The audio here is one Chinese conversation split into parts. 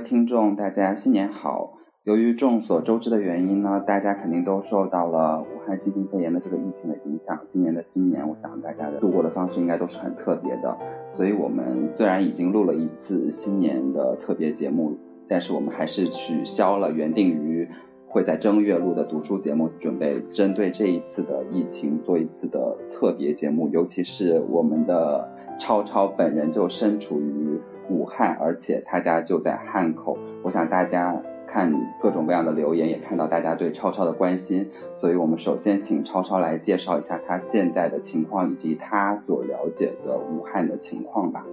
听众，大家新年好！由于众所周知的原因呢，大家肯定都受到了武汉新型肺炎的这个疫情的影响。今年的新年，我想大家的度过的方式应该都是很特别的。所以，我们虽然已经录了一次新年的特别节目，但是我们还是取消了原定于会在正月录的读书节目，准备针对这一次的疫情做一次的特别节目。尤其是我们的超超本人就身处于武汉，而且他家就在汉口。我想大家看各种各样的留言，也看到大家对超超的关心，所以我们首先请超超来介绍一下他现在的情况以及他所了解的武汉的情况吧。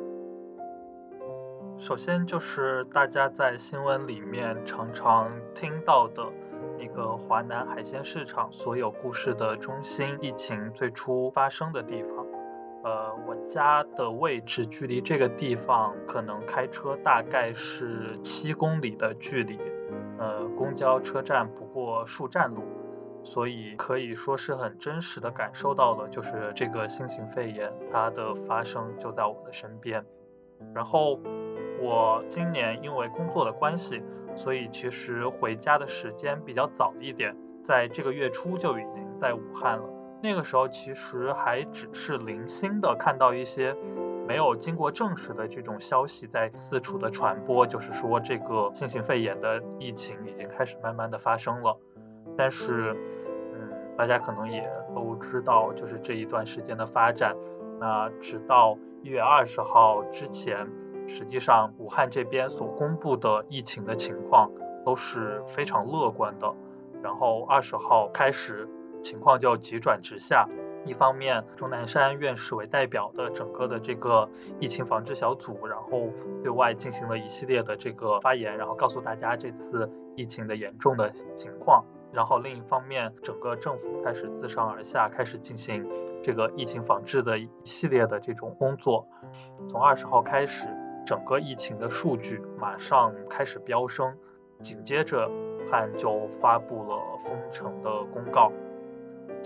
首先就是大家在新闻里面常常听到的那个华南海鲜市场所有故事的中心，疫情最初发生的地方。呃，我家的位置距离这个地方可能开车大概是七公里的距离，呃，公交车站不过数站路，所以可以说是很真实的感受到了，就是这个新型肺炎它的发生就在我的身边。然后我今年因为工作的关系，所以其实回家的时间比较早一点，在这个月初就已经在武汉了。那个时候其实还只是零星的看到一些没有经过证实的这种消息在四处的传播，就是说这个新型肺炎的疫情已经开始慢慢的发生了。但是，嗯，大家可能也都知道，就是这一段时间的发展。那直到一月二十号之前，实际上武汉这边所公布的疫情的情况都是非常乐观的。然后二十号开始，情况就急转直下。一方面，钟南山院士为代表的整个的这个疫情防治小组，然后对外进行了一系列的这个发言，然后告诉大家这次疫情的严重的情况。然后另一方面，整个政府开始自上而下开始进行这个疫情防治的一系列的这种工作。从二十号开始，整个疫情的数据马上开始飙升，紧接着武汉就发布了封城的公告。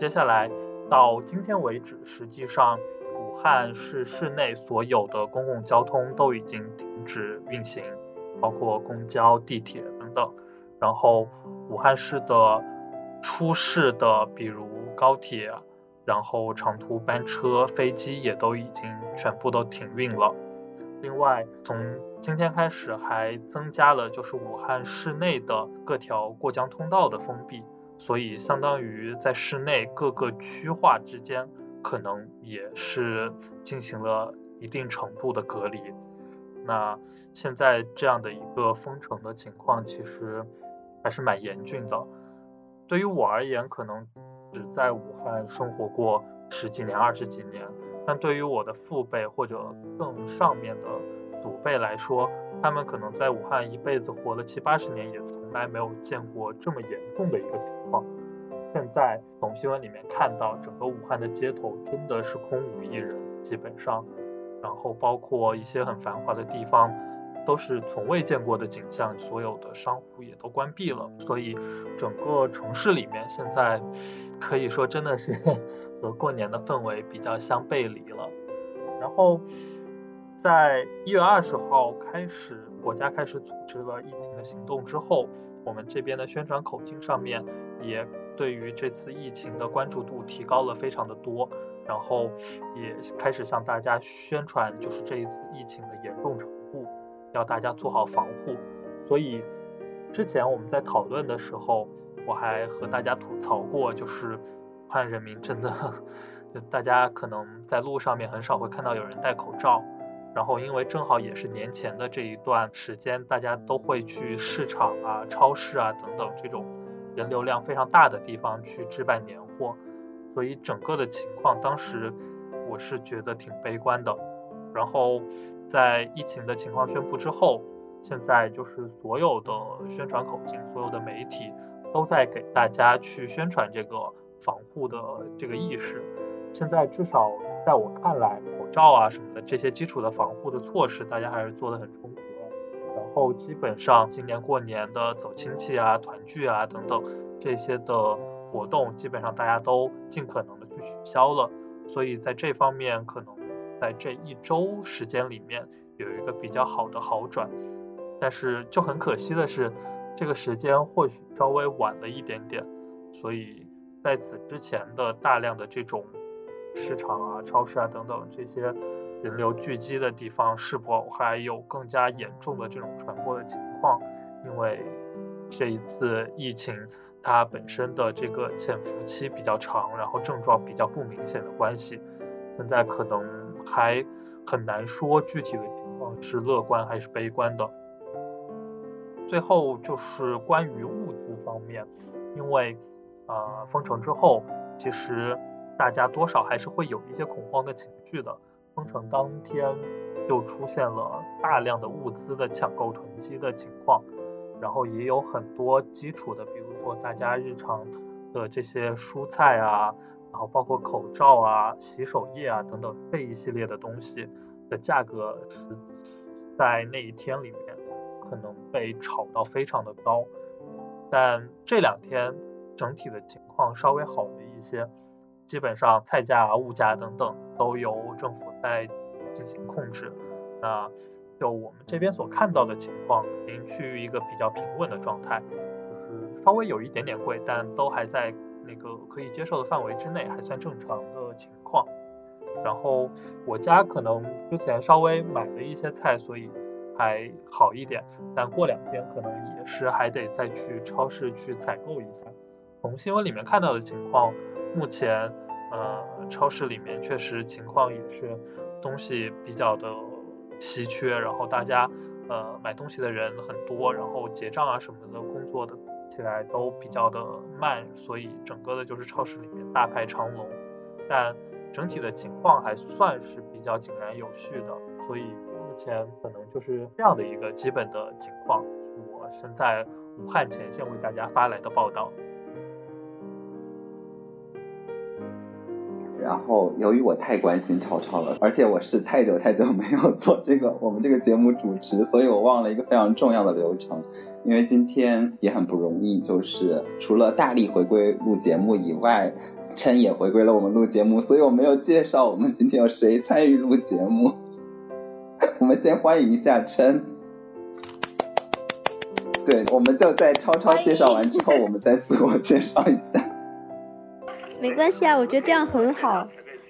接下来到今天为止，实际上武汉市市内所有的公共交通都已经停止运行，包括公交、地铁等等。然后武汉市的出市的，比如高铁，然后长途班车、飞机也都已经全部都停运了。另外，从今天开始还增加了就是武汉市内的各条过江通道的封闭，所以相当于在室内各个区划之间可能也是进行了一定程度的隔离。那现在这样的一个封城的情况，其实还是蛮严峻的。对于我而言，可能只在武汉生活过十几年、二十几年，但对于我的父辈或者更上面的祖辈来说，他们可能在武汉一辈子活了七八十年，也从来没有见过这么严重的一个情况。现在从新闻里面看到，整个武汉的街头真的是空无一人，基本上，然后包括一些很繁华的地方。都是从未见过的景象，所有的商户也都关闭了，所以整个城市里面现在可以说真的是 和过年的氛围比较相背离了。然后在一月二十号开始，国家开始组织了疫情的行动之后，我们这边的宣传口径上面也对于这次疫情的关注度提高了非常的多，然后也开始向大家宣传就是这一次疫情的严重程度。要大家做好防护，所以之前我们在讨论的时候，我还和大家吐槽过，就是武汉人民真的，就大家可能在路上面很少会看到有人戴口罩，然后因为正好也是年前的这一段时间，大家都会去市场啊、超市啊等等这种人流量非常大的地方去置办年货，所以整个的情况当时我是觉得挺悲观的。然后在疫情的情况宣布之后，现在就是所有的宣传口径，所有的媒体都在给大家去宣传这个防护的这个意识。现在至少在我看来，罩啊什么的这些基础的防护的措施，大家还是做的很充足。然后基本上今年过年的走亲戚啊、团聚啊等等这些的活动，基本上大家都尽可能的去取消了。所以在这方面，可能在这一周时间里面有一个比较好的好转。但是就很可惜的是，这个时间或许稍微晚了一点点。所以在此之前的大量的这种市场啊、超市啊等等这些。人流聚集的地方是否还有更加严重的这种传播的情况？因为这一次疫情它本身的这个潜伏期比较长，然后症状比较不明显的关系，现在可能还很难说具体的情况是乐观还是悲观的。最后就是关于物资方面，因为呃封城之后，其实大家多少还是会有一些恐慌的情绪的。封城当天就出现了大量的物资的抢购囤积的情况，然后也有很多基础的，比如说大家日常的这些蔬菜啊，然后包括口罩啊、洗手液啊等等这一系列的东西的价格是在那一天里面可能被炒到非常的高，但这两天整体的情况稍微好了一些。基本上菜价啊、物价等等都由政府在进行控制。那就我们这边所看到的情况，已经趋于一个比较平稳的状态，就是稍微有一点点贵，但都还在那个可以接受的范围之内，还算正常的情况。然后我家可能之前稍微买了一些菜，所以还好一点，但过两天可能也是还得再去超市去采购一下。从新闻里面看到的情况。目前，呃，超市里面确实情况也是东西比较的稀缺，然后大家呃买东西的人很多，然后结账啊什么的工作的起来都比较的慢，所以整个的就是超市里面大排长龙。但整体的情况还算是比较井然有序的，所以目前可能就是这样的一个基本的情况。我现在武汉前线为大家发来的报道。然后，由于我太关心超超了，而且我是太久太久没有做这个我们这个节目主持，所以我忘了一个非常重要的流程。因为今天也很不容易，就是除了大力回归录节目以外，琛也回归了我们录节目，所以我没有介绍我们今天有谁参与录节目。我们先欢迎一下琛。对，我们就在超超介绍完之后，我们再自我介绍一下。没关系啊，我觉得这样很好，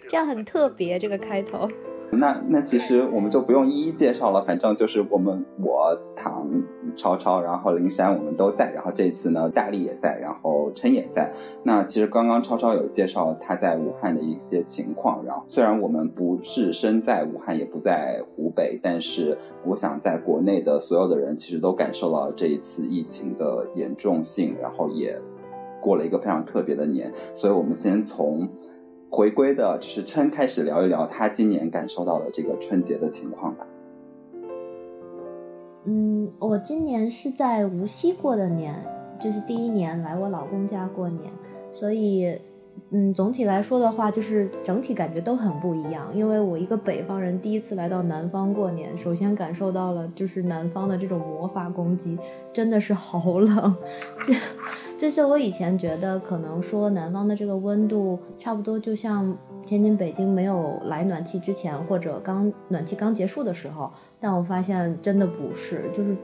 这样很特别。这个开头，那那其实我们就不用一一介绍了，反正就是我们我唐超超，然后灵山我们都在，然后这次呢大力也在，然后琛也在。那其实刚刚超超有介绍他在武汉的一些情况，然后虽然我们不是身在武汉，也不在湖北，但是我想在国内的所有的人其实都感受到这一次疫情的严重性，然后也。过了一个非常特别的年，所以我们先从回归的就是琛开始聊一聊他今年感受到的这个春节的情况吧。嗯，我今年是在无锡过的年，就是第一年来我老公家过年，所以。嗯，总体来说的话，就是整体感觉都很不一样。因为我一个北方人，第一次来到南方过年，首先感受到了就是南方的这种魔法攻击，真的是好冷。这，这是我以前觉得可能说南方的这个温度差不多就像天津、北京没有来暖气之前，或者刚暖气刚结束的时候，但我发现真的不是，就是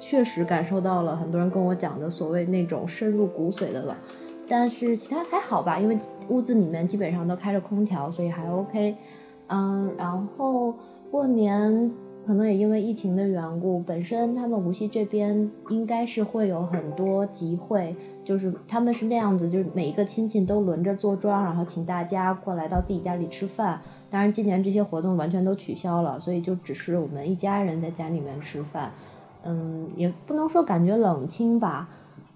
确实感受到了很多人跟我讲的所谓那种深入骨髓的冷。但是其他还好吧，因为屋子里面基本上都开着空调，所以还 OK。嗯，然后过年可能也因为疫情的缘故，本身他们无锡这边应该是会有很多集会，就是他们是那样子，就是每一个亲戚都轮着坐庄，然后请大家过来到自己家里吃饭。当然今年这些活动完全都取消了，所以就只是我们一家人在家里面吃饭。嗯，也不能说感觉冷清吧。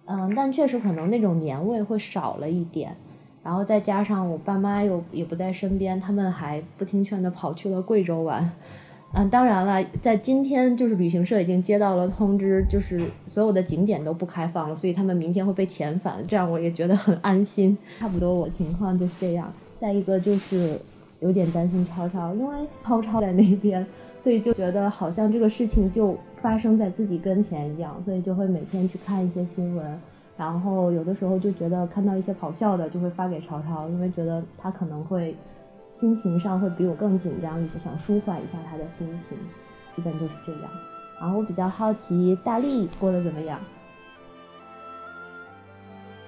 嗯，但确实可能那种年味会少了一点。然后再加上我爸妈又也不在身边，他们还不听劝的跑去了贵州玩。嗯，当然了，在今天就是旅行社已经接到了通知，就是所有的景点都不开放了，所以他们明天会被遣返，这样我也觉得很安心。差不多我情况就是这样。再一个就是有点担心超超，因为超超在那边，所以就觉得好像这个事情就发生在自己跟前一样，所以就会每天去看一些新闻，然后有的时候就觉得看到一些好笑的就会发给超超，因为觉得他可能会。心情上会比我更紧张一些，想舒缓一下他的心情，基本就是这样。然后我比较好奇，大力过得怎么样？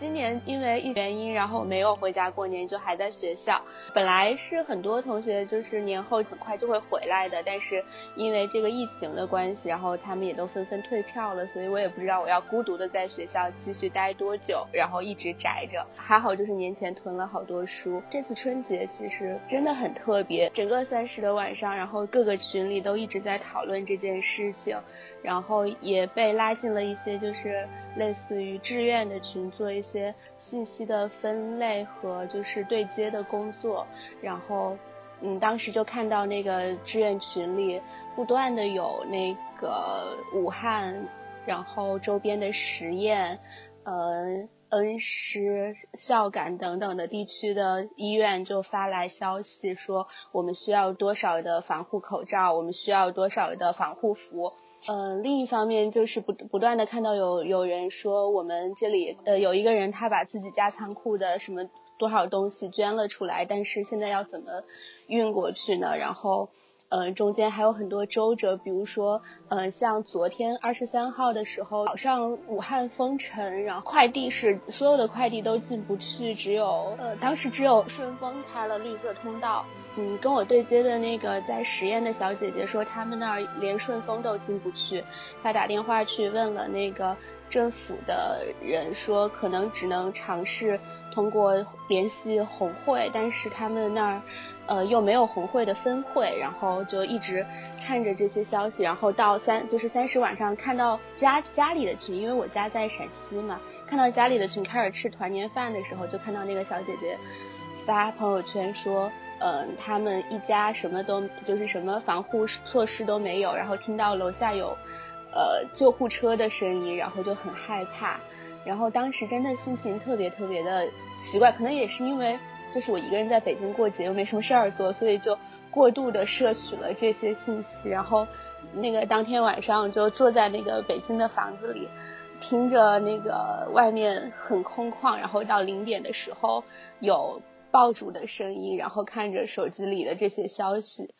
今年因为一原因，然后没有回家过年，就还在学校。本来是很多同学就是年后很快就会回来的，但是因为这个疫情的关系，然后他们也都纷纷退票了，所以我也不知道我要孤独的在学校继续待多久，然后一直宅着。还好就是年前囤了好多书。这次春节其实真的很特别，整个三十的晚上，然后各个群里都一直在讨论这件事情。然后也被拉进了一些就是类似于志愿的群，做一些些信息的分类和就是对接的工作。然后，嗯，当时就看到那个志愿群里不断的有那个武汉，然后周边的实验，呃，恩施、孝感等等的地区的医院就发来消息说，我们需要多少的防护口罩，我们需要多少的防护服。嗯，另一方面就是不不断的看到有有人说我们这里呃有一个人他把自己家仓库的什么多少东西捐了出来，但是现在要怎么运过去呢？然后。嗯，中间还有很多周折，比如说，嗯，像昨天二十三号的时候，早上武汉封城，然后快递是所有的快递都进不去，只有呃，当时只有顺丰开了绿色通道。嗯，跟我对接的那个在实验的小姐姐说，他们那儿连顺丰都进不去，她打电话去问了那个政府的人，说可能只能尝试。通过联系红会，但是他们那儿，呃，又没有红会的分会，然后就一直看着这些消息，然后到三就是三十晚上看到家家里的群，因为我家在陕西嘛，看到家里的群开始吃团年饭的时候，就看到那个小姐姐发朋友圈说，嗯，他们一家什么都就是什么防护措施都没有，然后听到楼下有呃救护车的声音，然后就很害怕。然后当时真的心情特别特别的奇怪，可能也是因为就是我一个人在北京过节，又没什么事儿做，所以就过度的摄取了这些信息。然后那个当天晚上就坐在那个北京的房子里，听着那个外面很空旷，然后到零点的时候有爆竹的声音，然后看着手机里的这些消息。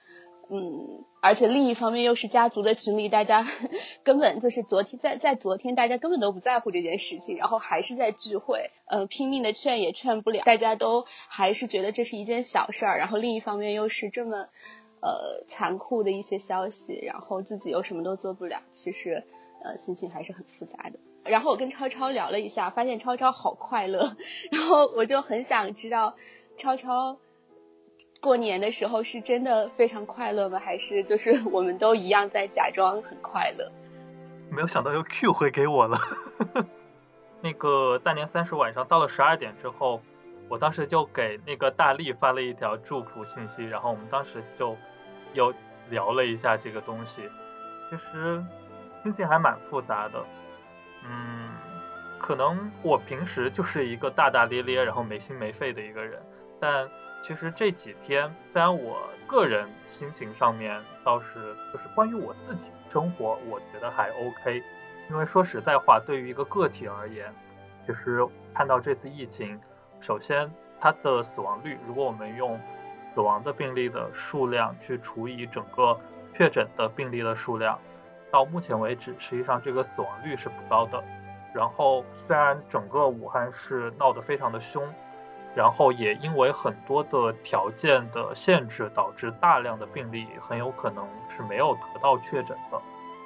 嗯，而且另一方面又是家族的群里，大家 根本就是昨天在在昨天，大家根本都不在乎这件事情，然后还是在聚会，呃，拼命的劝也劝不了，大家都还是觉得这是一件小事儿。然后另一方面又是这么呃残酷的一些消息，然后自己又什么都做不了，其实呃心情还是很复杂的。然后我跟超超聊了一下，发现超超好快乐，然后我就很想知道超超。过年的时候是真的非常快乐吗？还是就是我们都一样在假装很快乐？没有想到又 Q 回给我了。那个大年三十晚上到了十二点之后，我当时就给那个大力发了一条祝福信息，然后我们当时就又聊了一下这个东西。其实心情还蛮复杂的，嗯，可能我平时就是一个大大咧咧，然后没心没肺的一个人，但。其实这几天，虽然我个人心情上面倒是就是关于我自己生活，我觉得还 OK。因为说实在话，对于一个个体而言，就是看到这次疫情，首先它的死亡率，如果我们用死亡的病例的数量去除以整个确诊的病例的数量，到目前为止，实际上这个死亡率是不高的。然后虽然整个武汉市闹得非常的凶。然后也因为很多的条件的限制，导致大量的病例很有可能是没有得到确诊的。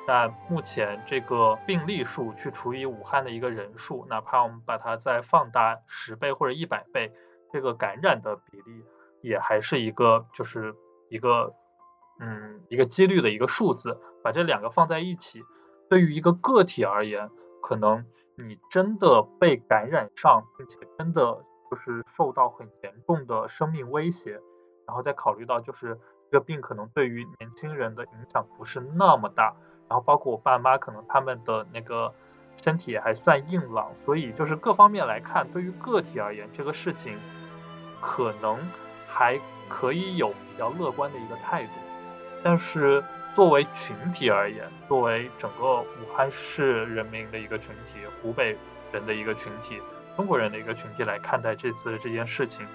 但目前这个病例数去除以武汉的一个人数，哪怕我们把它再放大十倍或者一百倍，这个感染的比例也还是一个就是一个嗯一个几率的一个数字。把这两个放在一起，对于一个个体而言，可能你真的被感染上，并且真的。就是受到很严重的生命威胁，然后再考虑到就是这个病可能对于年轻人的影响不是那么大，然后包括我爸妈可能他们的那个身体还算硬朗，所以就是各方面来看，对于个体而言，这个事情可能还可以有比较乐观的一个态度，但是作为群体而言，作为整个武汉市人民的一个群体，湖北人的一个群体。中国人的一个群体来看待这次这件事情，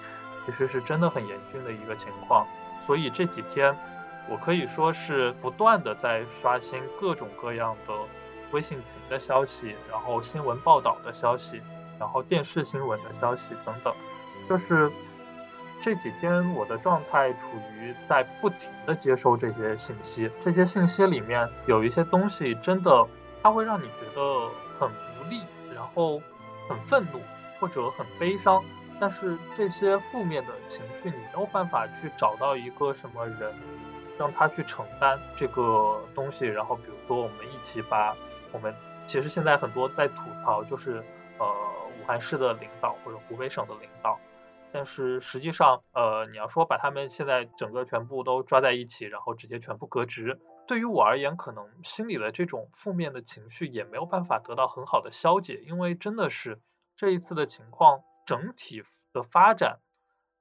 其实是真的很严峻的一个情况。所以这几天，我可以说是不断的在刷新各种各样的微信群的消息，然后新闻报道的消息，然后电视新闻的消息等等。就是这几天我的状态处于在不停的接收这些信息，这些信息里面有一些东西真的，它会让你觉得很无力，然后。很愤怒或者很悲伤，但是这些负面的情绪你没有办法去找到一个什么人让他去承担这个东西。然后比如说我们一起把我们其实现在很多在吐槽就是呃武汉市的领导或者湖北省的领导，但是实际上呃你要说把他们现在整个全部都抓在一起，然后直接全部革职，对于我而言可能心里的这种负面的情绪也没有办法得到很好的消解，因为真的是。这一次的情况整体的发展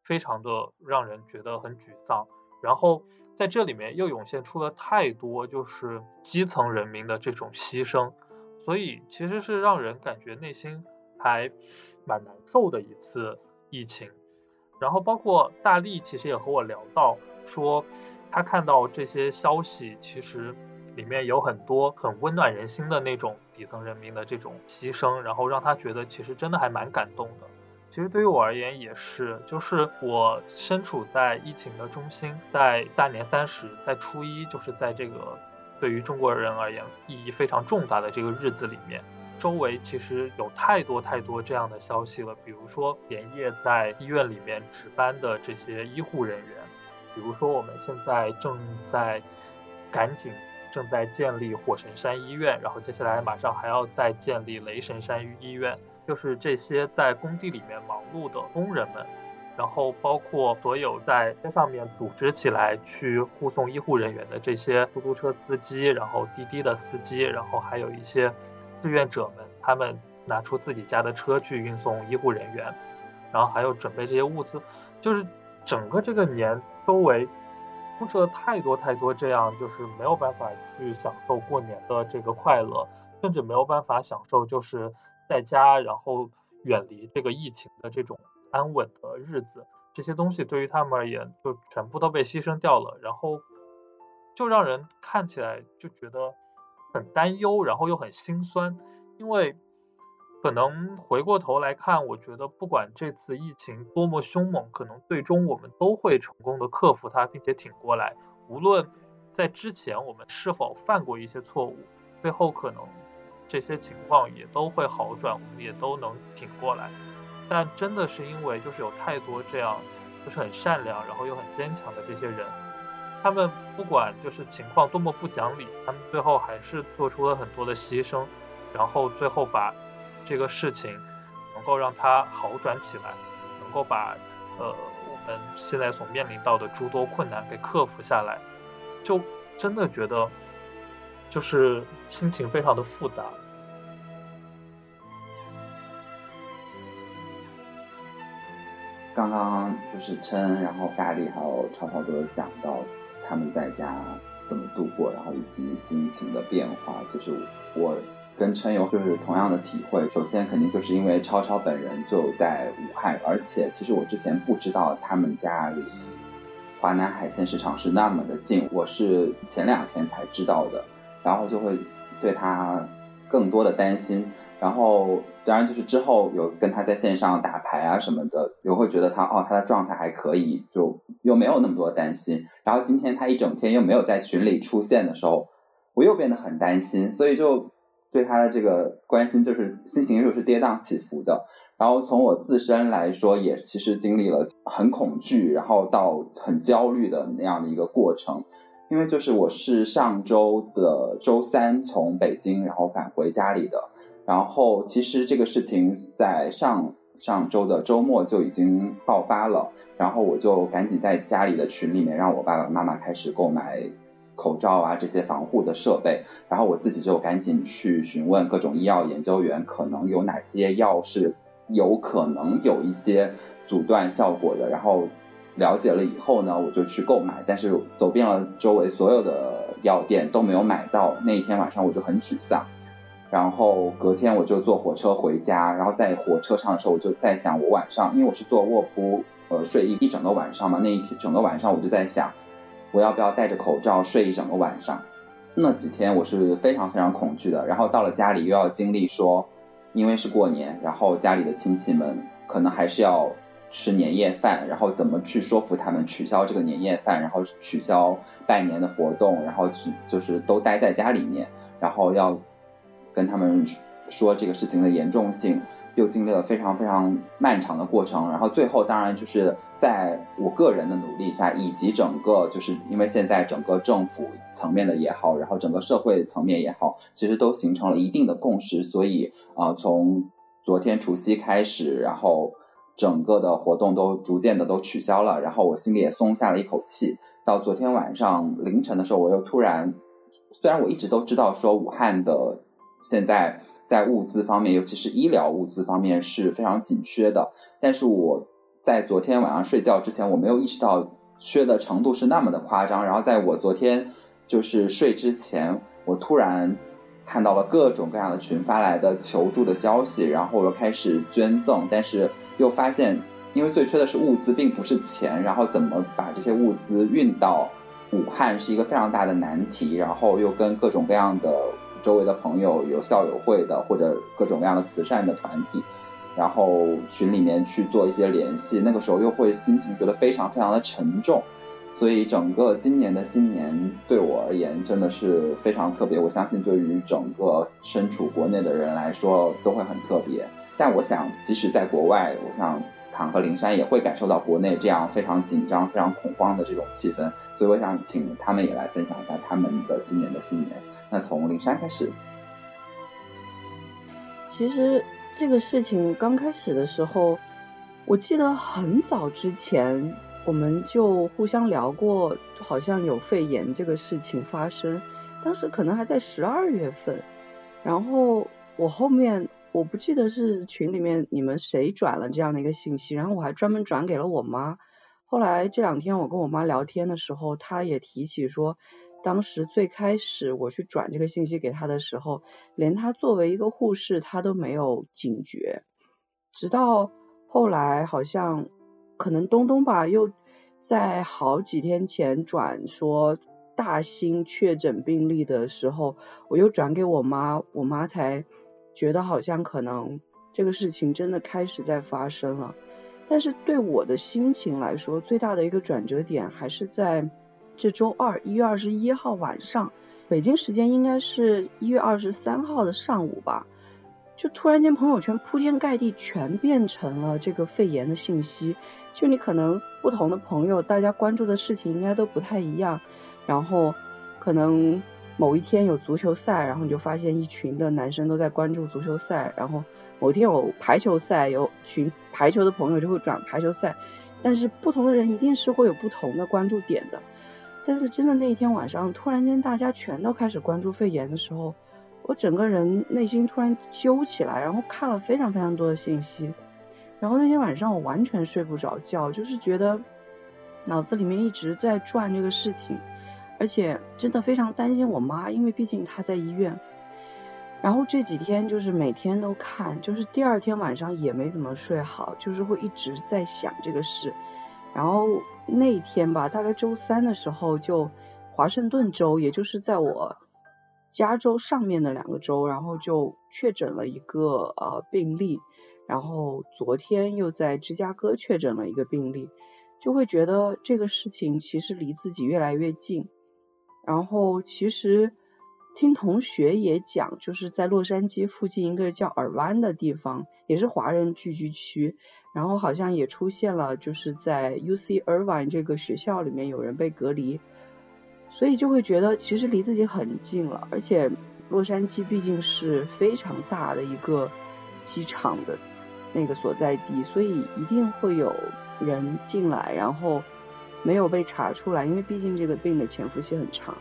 非常的让人觉得很沮丧，然后在这里面又涌现出了太多就是基层人民的这种牺牲，所以其实是让人感觉内心还蛮难受的一次疫情。然后包括大力其实也和我聊到说，他看到这些消息其实。里面有很多很温暖人心的那种底层人民的这种牺牲，然后让他觉得其实真的还蛮感动的。其实对于我而言也是，就是我身处在疫情的中心，在大年三十，在初一，就是在这个对于中国人而言意义非常重大的这个日子里面，周围其实有太多太多这样的消息了，比如说连夜在医院里面值班的这些医护人员，比如说我们现在正在赶紧。正在建立火神山医院，然后接下来马上还要再建立雷神山医院，就是这些在工地里面忙碌的工人们，然后包括所有在街上面组织起来去护送医护人员的这些出租车司机，然后滴滴的司机，然后还有一些志愿者们，他们拿出自己家的车去运送医护人员，然后还有准备这些物资，就是整个这个年周围。充斥了太多太多这样，就是没有办法去享受过年的这个快乐，甚至没有办法享受就是在家然后远离这个疫情的这种安稳的日子。这些东西对于他们而言，就全部都被牺牲掉了，然后就让人看起来就觉得很担忧，然后又很心酸，因为。可能回过头来看，我觉得不管这次疫情多么凶猛，可能最终我们都会成功的克服它，并且挺过来。无论在之前我们是否犯过一些错误，最后可能这些情况也都会好转，我们也都能挺过来。但真的是因为就是有太多这样就是很善良，然后又很坚强的这些人，他们不管就是情况多么不讲理，他们最后还是做出了很多的牺牲，然后最后把。这个事情能够让它好转起来，能够把呃我们现在所面临到的诸多困难给克服下来，就真的觉得就是心情非常的复杂。刚刚就是琛，然后大力还有超超都讲到他们在家怎么度过，然后以及心情的变化。其实我。跟琛有就是同样的体会。首先，肯定就是因为超超本人就在武汉，而且其实我之前不知道他们家离华南海鲜市场是那么的近，我是前两天才知道的，然后就会对他更多的担心。然后，当然就是之后有跟他在线上打牌啊什么的，又会觉得他哦，他的状态还可以，就又没有那么多担心。然后今天他一整天又没有在群里出现的时候，我又变得很担心，所以就。对他的这个关心，就是心情又是跌宕起伏的。然后从我自身来说，也其实经历了很恐惧，然后到很焦虑的那样的一个过程。因为就是我是上周的周三从北京然后返回家里的。然后其实这个事情在上上周的周末就已经爆发了，然后我就赶紧在家里的群里面让我爸爸妈妈开始购买口罩啊这些防护的设备，然后我自己就赶紧去询问各种医药研究员，可能有哪些药是有可能有一些阻断效果的，然后了解了以后呢，我就去购买，但是走遍了周围所有的药店都没有买到，那一天晚上我就很沮丧。然后隔天我就坐火车回家，然后在火车上的时候，我就在想，我晚上因为我是坐卧铺，呃，睡一一整个晚上嘛，那一天整个晚上我就在想，我要不要戴着口罩睡一整个晚上？那几天我是非常非常恐惧的。然后到了家里又要经历说，因为是过年，然后家里的亲戚们可能还是要吃年夜饭，然后怎么去说服他们取消这个年夜饭，然后取消拜年的活动，然后去就是都待在家里面，然后要。跟他们说这个事情的严重性，又经历了非常非常漫长的过程，然后最后当然就是在我个人的努力下，以及整个就是因为现在整个政府层面的也好，然后整个社会层面也好，其实都形成了一定的共识，所以啊，从昨天除夕开始，然后整个的活动都逐渐的都取消了，然后我心里也松下了一口气。到昨天晚上凌晨的时候，我又突然，虽然我一直都知道说武汉的。现在在物资方面，尤其是医疗物资方面是非常紧缺的。但是我在昨天晚上睡觉之前，我没有意识到缺的程度是那么的夸张。然后在我昨天就是睡之前，我突然看到了各种各样的群发来的求助的消息，然后我又开始捐赠，但是又发现，因为最缺的是物资，并不是钱。然后怎么把这些物资运到武汉是一个非常大的难题。然后又跟各种各样的。周围的朋友有校友会的或者各种各样的慈善的团体，然后群里面去做一些联系，那个时候又会心情觉得非常非常的沉重，所以整个今年的新年对我而言真的是非常特别。我相信对于整个身处国内的人来说都会很特别。但我想，即使在国外，我想唐和灵山也会感受到国内这样非常紧张、非常恐慌的这种气氛。所以我想请他们也来分享一下他们的今年的新年。那从灵山开始，其实这个事情刚开始的时候，我记得很早之前我们就互相聊过，好像有肺炎这个事情发生，当时可能还在十二月份，然后我后面我不记得是群里面你们谁转了这样的一个信息，然后我还专门转给了我妈，后来这两天我跟我妈聊天的时候，她也提起说。当时最开始我去转这个信息给他的时候，连他作为一个护士他都没有警觉，直到后来好像可能东东吧，又在好几天前转说大兴确诊病例的时候，我又转给我妈，我妈才觉得好像可能这个事情真的开始在发生了。但是对我的心情来说，最大的一个转折点还是在。这周二一月二十一号晚上，北京时间应该是一月二十三号的上午吧，就突然间朋友圈铺天盖地全变成了这个肺炎的信息。就你可能不同的朋友，大家关注的事情应该都不太一样。然后可能某一天有足球赛，然后你就发现一群的男生都在关注足球赛。然后某天有排球赛，有群排球的朋友就会转排球赛。但是不同的人一定是会有不同的关注点的。但是真的那一天晚上，突然间大家全都开始关注肺炎的时候，我整个人内心突然揪起来，然后看了非常非常多的信息，然后那天晚上我完全睡不着觉，就是觉得脑子里面一直在转这个事情，而且真的非常担心我妈，因为毕竟她在医院。然后这几天就是每天都看，就是第二天晚上也没怎么睡好，就是会一直在想这个事。然后那天吧，大概周三的时候，就华盛顿州，也就是在我加州上面的两个州，然后就确诊了一个呃病例，然后昨天又在芝加哥确诊了一个病例，就会觉得这个事情其实离自己越来越近。然后其实听同学也讲，就是在洛杉矶附近一个叫尔湾的地方，也是华人聚居区。然后好像也出现了，就是在 U C Irvine 这个学校里面有人被隔离，所以就会觉得其实离自己很近了。而且洛杉矶毕竟是非常大的一个机场的那个所在地，所以一定会有人进来，然后没有被查出来，因为毕竟这个病的潜伏期很长。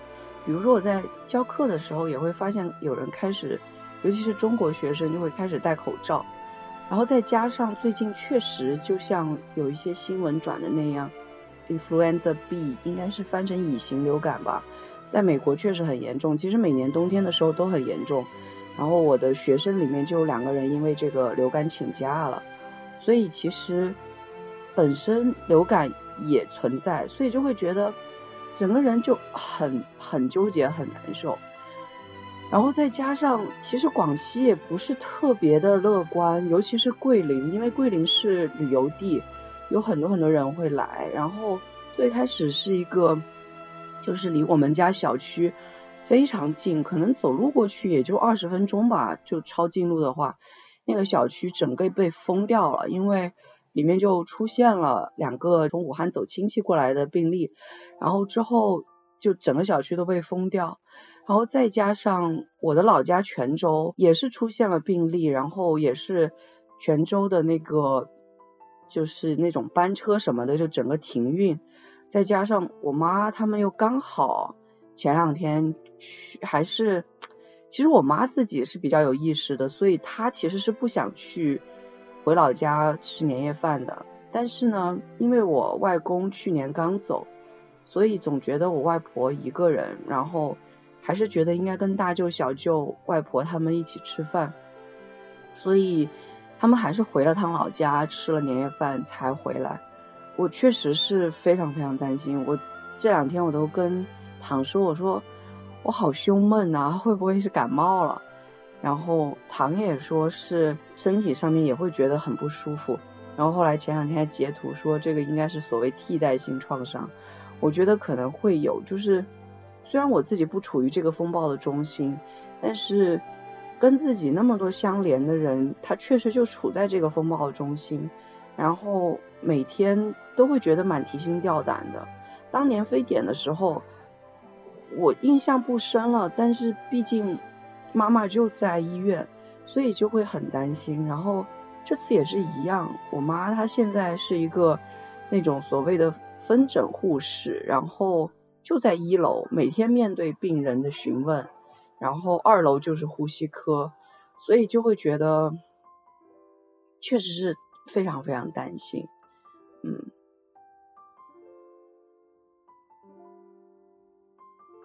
比如说我在教课的时候，也会发现有人开始，尤其是中国学生就会开始戴口罩，然后再加上最近确实就像有一些新闻转的那样，influenza B 应该是翻成乙型流感吧。在美国确实很严重，其实每年冬天的时候都很严重。然后我的学生里面就有两个人因为这个流感请假了，所以其实本身流感也存在，所以就会觉得整个人就很很纠结很难受。然后再加上其实广西也不是特别的乐观，尤其是桂林，因为桂林是旅游地，有很多很多人会来。然后最开始是一个。就是离我们家小区非常近，可能走路过去也就二十分钟吧。就抄近路的话，那个小区整个被封掉了，因为里面就出现了两个从武汉走亲戚过来的病例，然后之后就整个小区都被封掉。然后再加上我的老家泉州也是出现了病例，然后也是泉州的那个就是那种班车什么的就整个停运。再加上我妈他们又刚好前两天去，还是其实我妈自己是比较有意识的，所以她其实是不想去回老家吃年夜饭的。但是呢，因为我外公去年刚走，所以总觉得我外婆一个人，然后还是觉得应该跟大舅、小舅、外婆他们一起吃饭，所以他们还是回了趟老家吃了年夜饭才回来。我确实是非常非常担心，我这两天我都跟唐说，我说我好胸闷啊，会不会是感冒了？然后唐也说是身体上面也会觉得很不舒服。然后后来前两天还截图说这个应该是所谓替代性创伤，我觉得可能会有，就是虽然我自己不处于这个风暴的中心，但是跟自己那么多相连的人，他确实就处在这个风暴中心。然后每天都会觉得蛮提心吊胆的。当年非典的时候，我印象不深了，但是毕竟妈妈就在医院，所以就会很担心。然后这次也是一样，我妈她现在是一个那种所谓的分诊护士，然后就在一楼，每天面对病人的询问，然后二楼就是呼吸科，所以就会觉得确实是。非常非常担心，嗯。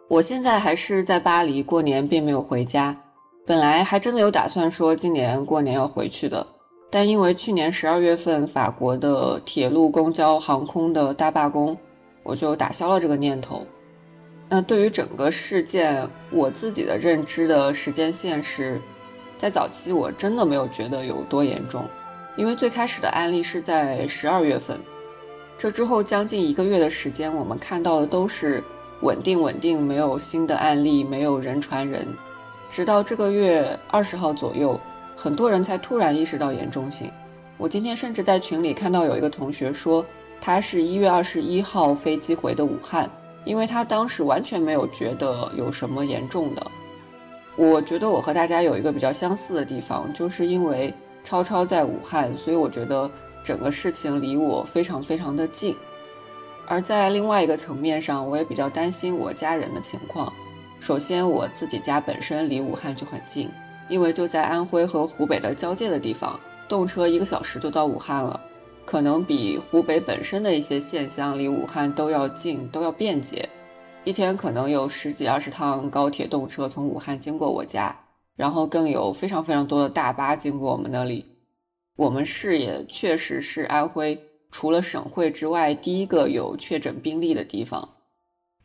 我现在还是在巴黎过年，并没有回家。本来还真的有打算说今年过年要回去的，但因为去年十二月份法国的铁路、公交、航空的大罢工，我就打消了这个念头。那对于整个事件，我自己的认知的时间线是在早期，我真的没有觉得有多严重。因为最开始的案例是在十二月份，这之后将近一个月的时间，我们看到的都是稳定稳定，没有新的案例，没有人传人，直到这个月二十号左右，很多人才突然意识到严重性。我今天甚至在群里看到有一个同学说，他是一月二十一号飞机回的武汉，因为他当时完全没有觉得有什么严重的。我觉得我和大家有一个比较相似的地方，就是因为。超超在武汉，所以我觉得整个事情离我非常非常的近。而在另外一个层面上，我也比较担心我家人的情况。首先，我自己家本身离武汉就很近，因为就在安徽和湖北的交界的地方，动车一个小时就到武汉了，可能比湖北本身的一些县乡离武汉都要近，都要便捷。一天可能有十几二十趟高铁动车从武汉经过我家。然后更有非常非常多的大巴经过我们那里，我们市也确实是安徽除了省会之外第一个有确诊病例的地方。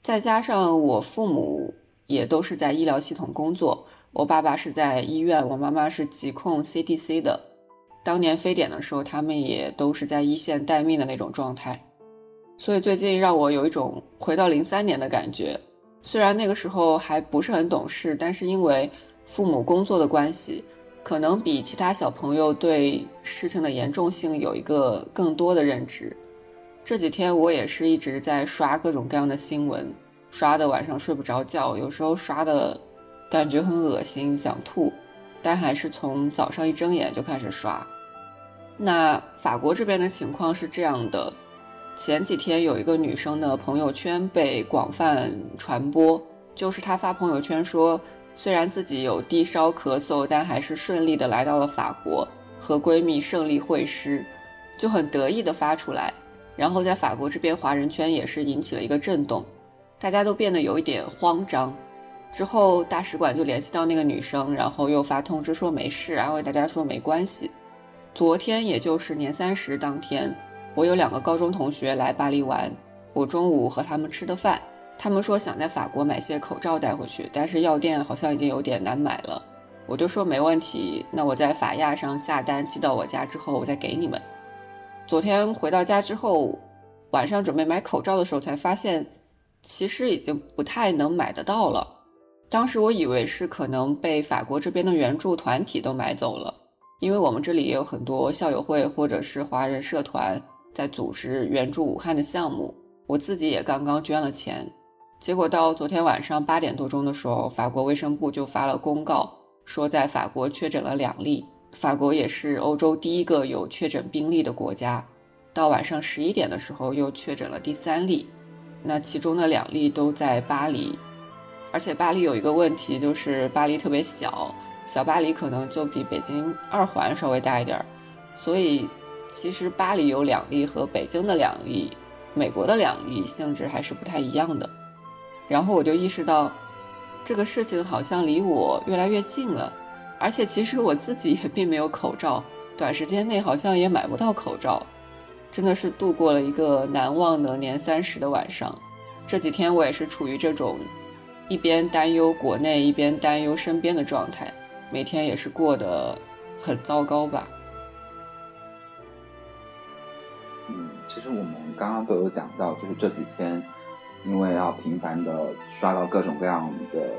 再加上我父母也都是在医疗系统工作，我爸爸是在医院，我妈妈是疾控 CDC 的。当年非典的时候，他们也都是在一线待命的那种状态。所以最近让我有一种回到零三年的感觉。虽然那个时候还不是很懂事，但是因为。父母工作的关系，可能比其他小朋友对事情的严重性有一个更多的认知。这几天我也是一直在刷各种各样的新闻，刷的晚上睡不着觉，有时候刷的感觉很恶心，想吐，但还是从早上一睁眼就开始刷。那法国这边的情况是这样的，前几天有一个女生的朋友圈被广泛传播，就是她发朋友圈说，虽然自己有低烧咳嗽，但还是顺利的来到了法国，和闺蜜胜利会师，就很得意的发出来，然后在法国这边华人圈也是引起了一个震动，大家都变得有一点慌张。之后大使馆就联系到那个女生，然后又发通知说没事，安慰大家说没关系。昨天，也就是年三十当天，我有两个高中同学来巴黎玩。我中午和他们吃的饭，他们说想在法国买些口罩带回去，但是药店好像已经有点难买了。我就说没问题，那我在法亚上下单寄到我家之后，我再给你们。昨天回到家之后，晚上准备买口罩的时候，才发现其实已经不太能买得到了。当时我以为是可能被法国这边的援助团体都买走了。因为我们这里也有很多校友会或者是华人社团在组织援助武汉的项目，我自己也刚刚捐了钱。结果到昨天晚上八点多钟的时候，法国卫生部就发了公告，说在法国确诊了两例。法国也是欧洲第一个有确诊病例的国家。到晚上十一点的时候，又确诊了第三例。那其中的两例都在巴黎，而且巴黎有一个问题，就是巴黎特别小。小巴黎可能就比北京二环稍微大一点儿，所以其实巴黎有两例和北京的两例，美国的两例性质还是不太一样的。然后我就意识到，这个事情好像离我越来越近了，而且其实我自己也并没有口罩，短时间内好像也买不到口罩，真的是度过了一个难忘的年三十的晚上。这几天我也是处于这种一边担忧国内，一边担忧身边的状态。每天也是过得很糟糕吧。嗯，其实我们刚刚都有讲到，就是这几天，因为要频繁的刷到各种各样的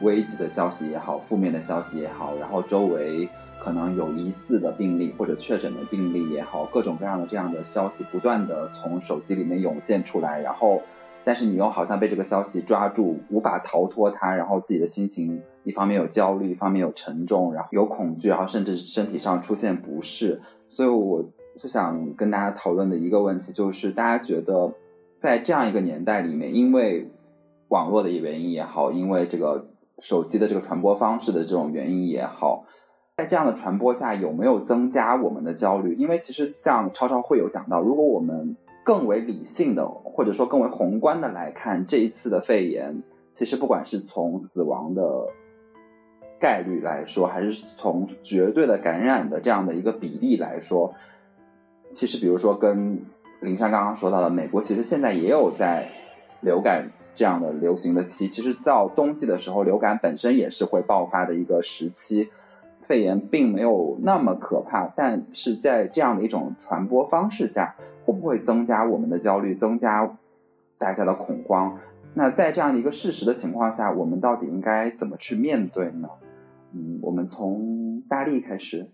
危机的消息也好，负面的消息也好，然后周围可能有疑似的病例或者确诊的病例也好，各种各样的这样的消息不断的从手机里面涌现出来，然后。但是你又好像被这个消息抓住，无法逃脱它，然后自己的心情一方面有焦虑，一方面有沉重，然后有恐惧，然后甚至身体上出现不适。所以我就想跟大家讨论的一个问题就是，大家觉得在这样一个年代里面，因为网络的原因也好，因为这个手机的这个传播方式的这种原因也好，在这样的传播下，有没有增加我们的焦虑？因为其实像超超会有讲到，如果我们更为理性的，或者说更为宏观的来看，这一次的肺炎，其实不管是从死亡的概率来说，还是从绝对的感染的这样的一个比例来说，其实比如说跟林珊刚刚说到的，美国其实现在也有在流感这样的流行的期，其实到冬季的时候，流感本身也是会爆发的一个时期，肺炎并没有那么可怕，但是在这样的一种传播方式下。会不会增加我们的焦虑，增加大家的恐慌？那在这样的一个事实的情况下，我们到底应该怎么去面对呢？嗯，我们从大力开始。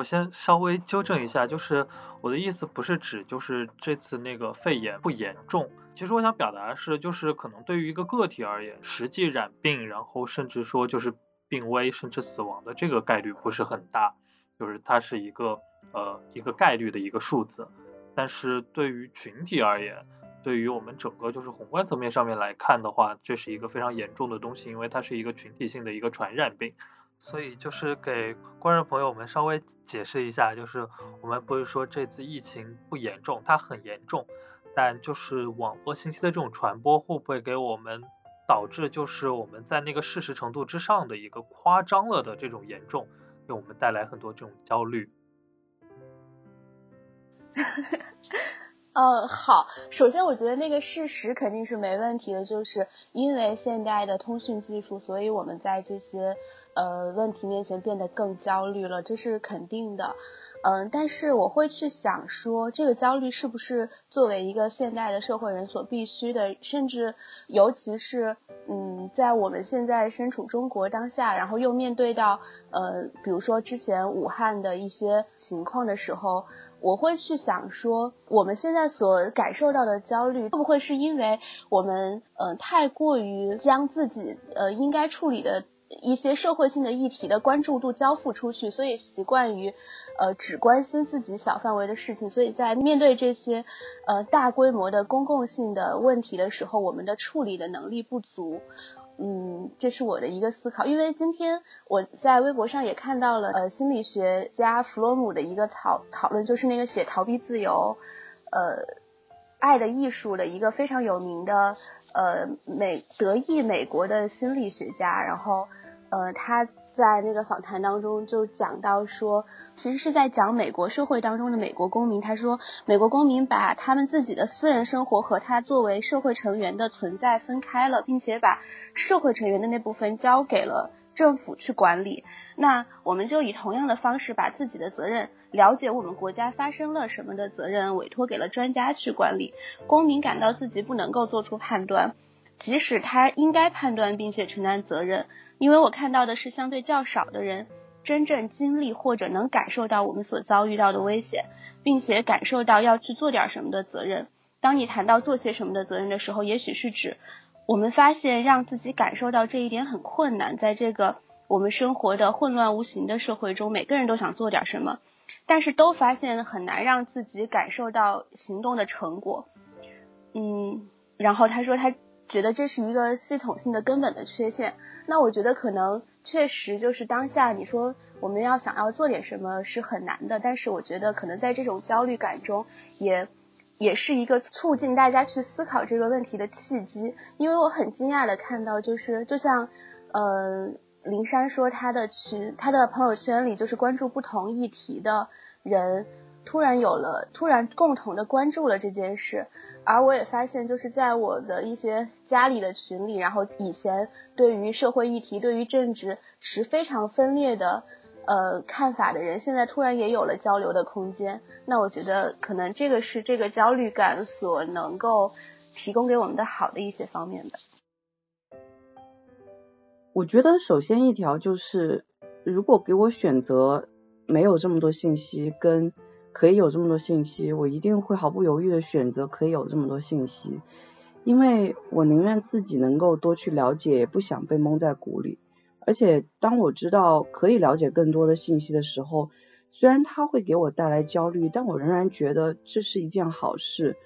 我先稍微纠正一下，就是我的意思不是指就是这次那个肺炎不严重，其实我想表达的是，就是可能对于一个个体而言，实际染病，然后甚至说就是。病危甚至死亡的这个概率不是很大，就是它是一个呃一个概率的一个数字，但是对于群体而言，对于我们整个就是宏观层面上面来看的话，这是一个非常严重的东西，因为它是一个群体性的一个传染病，所以就是给观众朋友们稍微解释一下，就是我们不是说这次疫情不严重，它很严重，但就是网络信息的这种传播会不会给我们。导致就是我们在那个事实程度之上的一个夸张了的这种严重，给我们带来很多这种焦虑。嗯，好，首先我觉得那个事实肯定是没问题的，就是因为现代的通讯技术，所以我们在这些呃问题面前变得更焦虑了，这是肯定的。嗯，但是我会去想说，这个焦虑是不是作为一个现代的社会人所必须的？甚至尤其是，嗯，在我们现在身处中国当下，然后又面对到，呃，比如说之前武汉的一些情况的时候，我会去想说，我们现在所感受到的焦虑，会不会是因为我们呃太过于将自己呃应该处理的一些社会性的议题的关注度交付出去，所以习惯于呃只关心自己小范围的事情，所以在面对这些呃大规模的公共性的问题的时候，我们的处理的能力不足。嗯，这是我的一个思考，因为今天我在微博上也看到了，呃，心理学家弗洛姆的一个讨讨论，就是那个写《逃避自由》，呃，爱的艺术的一个非常有名的，呃，美德裔美国的心理学家，然后，呃，他。在那个访谈当中就讲到说，其实是在讲美国社会当中的美国公民。他说，美国公民把他们自己的私人生活和他作为社会成员的存在分开了，并且把社会成员的那部分交给了政府去管理。那我们就以同样的方式，把自己的责任、了解我们国家发生了什么的责任，委托给了专家去管理。公民感到自己不能够做出判断，即使他应该判断并且承担责任。因为我看到的是相对较少的人真正经历或者能感受到我们所遭遇到的危险，并且感受到要去做点什么的责任。当你谈到做些什么的责任的时候，也许是指我们发现让自己感受到这一点很困难。在这个我们生活的混乱无形的社会中，每个人都想做点什么，但是都发现很难让自己感受到行动的成果。嗯，然后他说他。觉得这是一个系统性的根本的缺陷。那我觉得可能确实就是当下你说我们要想要做点什么是很难的，但是我觉得可能在这种焦虑感中，也也是一个促进大家去思考这个问题的契机。因为我很惊讶的看到，就是就像呃林珊说，他的群他的朋友圈里就是关注不同议题的人。突然有了，突然共同的关注了这件事，而我也发现，就是在我的一些家里的群里，然后以前对于社会议题、对于政治持非常分裂的呃看法的人，现在突然也有了交流的空间。那我觉得，可能这个是这个焦虑感所能够提供给我们的好的一些方面的。我觉得，首先一条就是，如果给我选择，没有这么多信息跟。可以有这么多信息，我一定会毫不犹豫的选择可以有这么多信息，因为我宁愿自己能够多去了解，也不想被蒙在鼓里。而且当我知道可以了解更多的信息的时候，虽然它会给我带来焦虑，但我仍然觉得这是一件好事。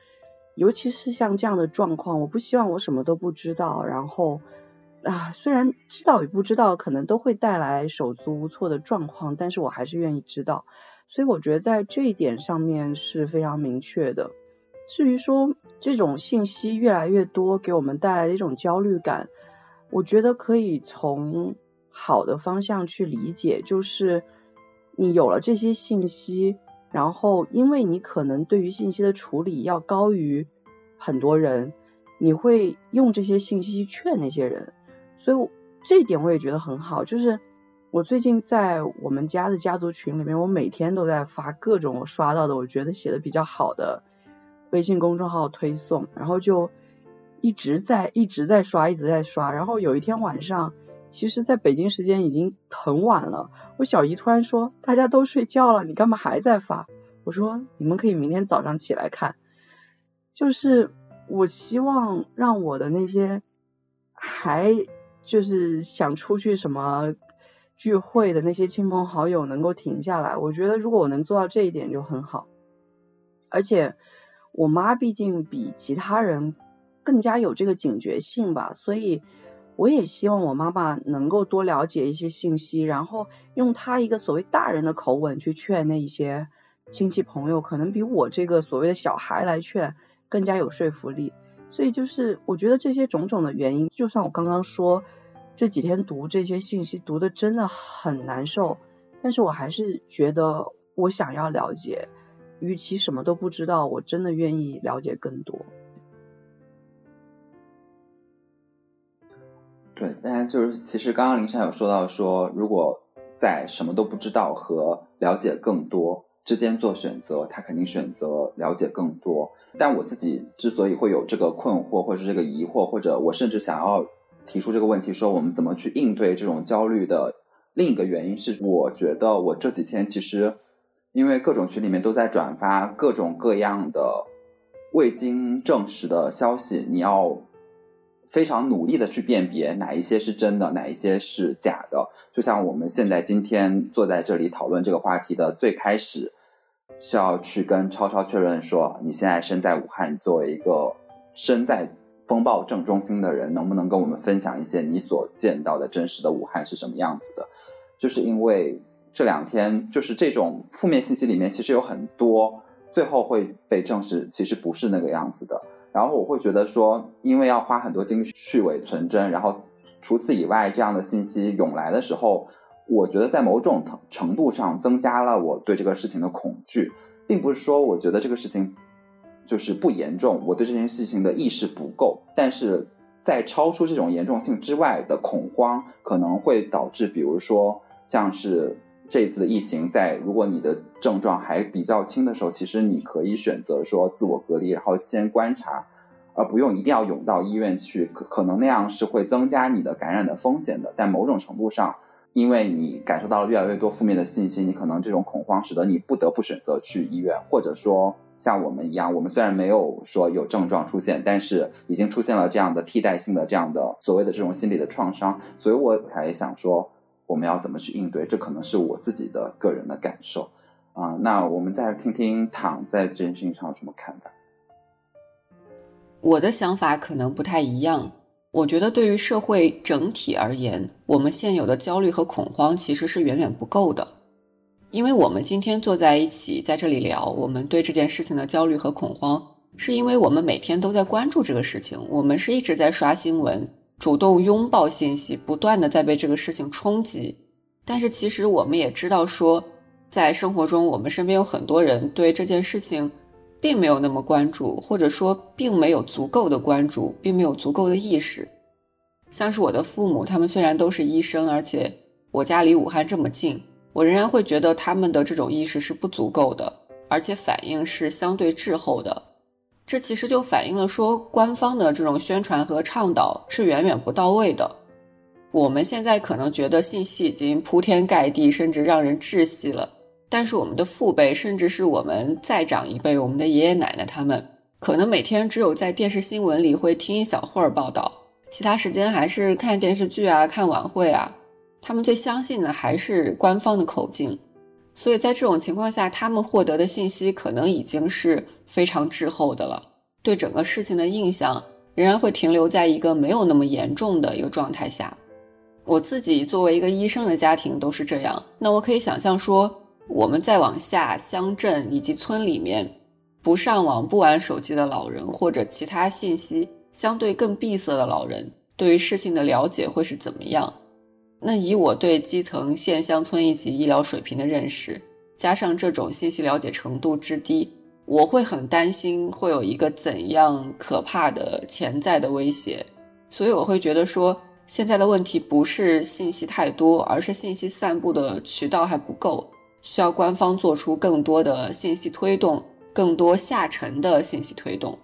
尤其是像这样的状况，我不希望我什么都不知道，然后啊，虽然知道与不知道可能都会带来手足无措的状况，但是我还是愿意知道。所以我觉得在这一点上面是非常明确的。至于说这种信息越来越多给我们带来的一种焦虑感，我觉得可以从好的方向去理解，就是你有了这些信息，然后因为你可能对于信息的处理要高于很多人，你会用这些信息劝那些人。所以这一点我也觉得很好，就是。我最近在我们家的家族群里面，我每天都在发各种我刷到的我觉得写的比较好的微信公众号推送，然后就一直在一直在刷，一直在刷。然后有一天晚上，其实在北京时间已经很晚了，我小姨突然说大家都睡觉了，你干嘛还在发？我说你们可以明天早上起来看。就是我希望让我的那些还就是想出去什么。聚会的那些亲朋好友能够停下来，我觉得如果我能做到这一点就很好。而且我妈毕竟比其他人更加有这个警觉性吧，所以我也希望我妈妈能够多了解一些信息，然后用她一个所谓大人的口吻去劝那一些亲戚朋友，可能比我这个所谓的小孩来劝更加有说服力。所以就是我觉得这些种种的原因，就像我刚刚说。这几天读这些信息读的真的很难受，但是我还是觉得我想要了解，与其什么都不知道，我真的愿意了解更多。对，大家就是其实刚刚林珊有说到说，如果在什么都不知道和了解更多之间做选择，他肯定选择了解更多。但我自己之所以会有这个困惑，或者是这个疑惑，或者我甚至想要。提出这个问题，说我们怎么去应对这种焦虑的另一个原因是，我觉得我这几天其实因为各种群里面都在转发各种各样的未经证实的消息，你要非常努力的去辨别哪一些是真的，哪一些是假的。就像我们现在今天坐在这里讨论这个话题的最开始，是要去跟超超确认说，你现在身在武汉，作为一个身在风暴正中心的人，能不能跟我们分享一些你所见到的真实的武汉是什么样子的？就是因为。这两天就是这种负面信息里面，其实有很多最后会被证实其实不是那个样子的。然后我会觉得说，因为要花很多精力去伪存真，然后除此以外，这样的信息涌来的时候，我觉得在某种程度上增加了我对这个事情的恐惧，并不是说我觉得这个事情就是不严重，我对这件事情的意识不够，但是在超出这种严重性之外的恐慌，可能会导致，比如说像是。这次的疫情，在如果你的症状还比较轻的时候，其实你可以选择说自我隔离，然后先观察，而不用一定要涌到医院去，可可能那样是会增加你的感染的风险的。但某种程度上，因为你感受到了越来越多负面的信息，你可能这种恐慌使得你不得不选择去医院，或者说像我们一样，我们虽然没有说有症状出现，但是已经出现了这样的替代性的这样的所谓的这种心理的创伤，所以我才想说。我们要怎么去应对？这可能是我自己的个人的感受啊。那我们再听听躺在这件事情上有什么看法？我的想法可能不太一样。我觉得对于社会整体而言，我们现有的焦虑和恐慌其实是远远不够的。因为我们今天坐在一起在这里聊，我们对这件事情的焦虑和恐慌，是因为我们每天都在关注这个事情，我们是一直在刷新闻。主动拥抱信息，不断的在被这个事情冲击，但是其实我们也知道，说在生活中，我们身边有很多人对这件事情并没有那么关注，或者说并没有足够的关注，并没有足够的意识。像是我的父母，他们虽然都是医生，而且我家离武汉这么近，我仍然会觉得他们的这种意识是不足够的，而且反应是相对滞后的。这其实就反映了说，官方的这种宣传和倡导是远远不到位的。我们现在可能觉得信息已经铺天盖地，甚至让人窒息了。但是我们的父辈，甚至是我们再长一辈，我们的爷爷奶奶他们，可能每天只有在电视新闻里会听一小会儿报道，其他时间还是看电视剧啊、看晚会啊。他们最相信的还是官方的口径。所以在这种情况下，他们获得的信息可能已经是非常滞后的了，对整个事情的印象仍然会停留在一个没有那么严重的一个状态下。我自己作为一个医生的家庭都是这样，那我可以想象说，我们再往下乡镇以及村里面，不上网、不玩手机的老人，或者其他信息相对更闭塞的老人，对于事情的了解会是怎么样？那以我对基层县乡村一级医疗水平的认识，加上这种信息了解程度之低，我会很担心会有一个怎样可怕的潜在的威胁。所以我会觉得说，现在的问题不是信息太多，而是信息散布的渠道还不够，需要官方做出更多的信息推动，更多下沉的信息推动。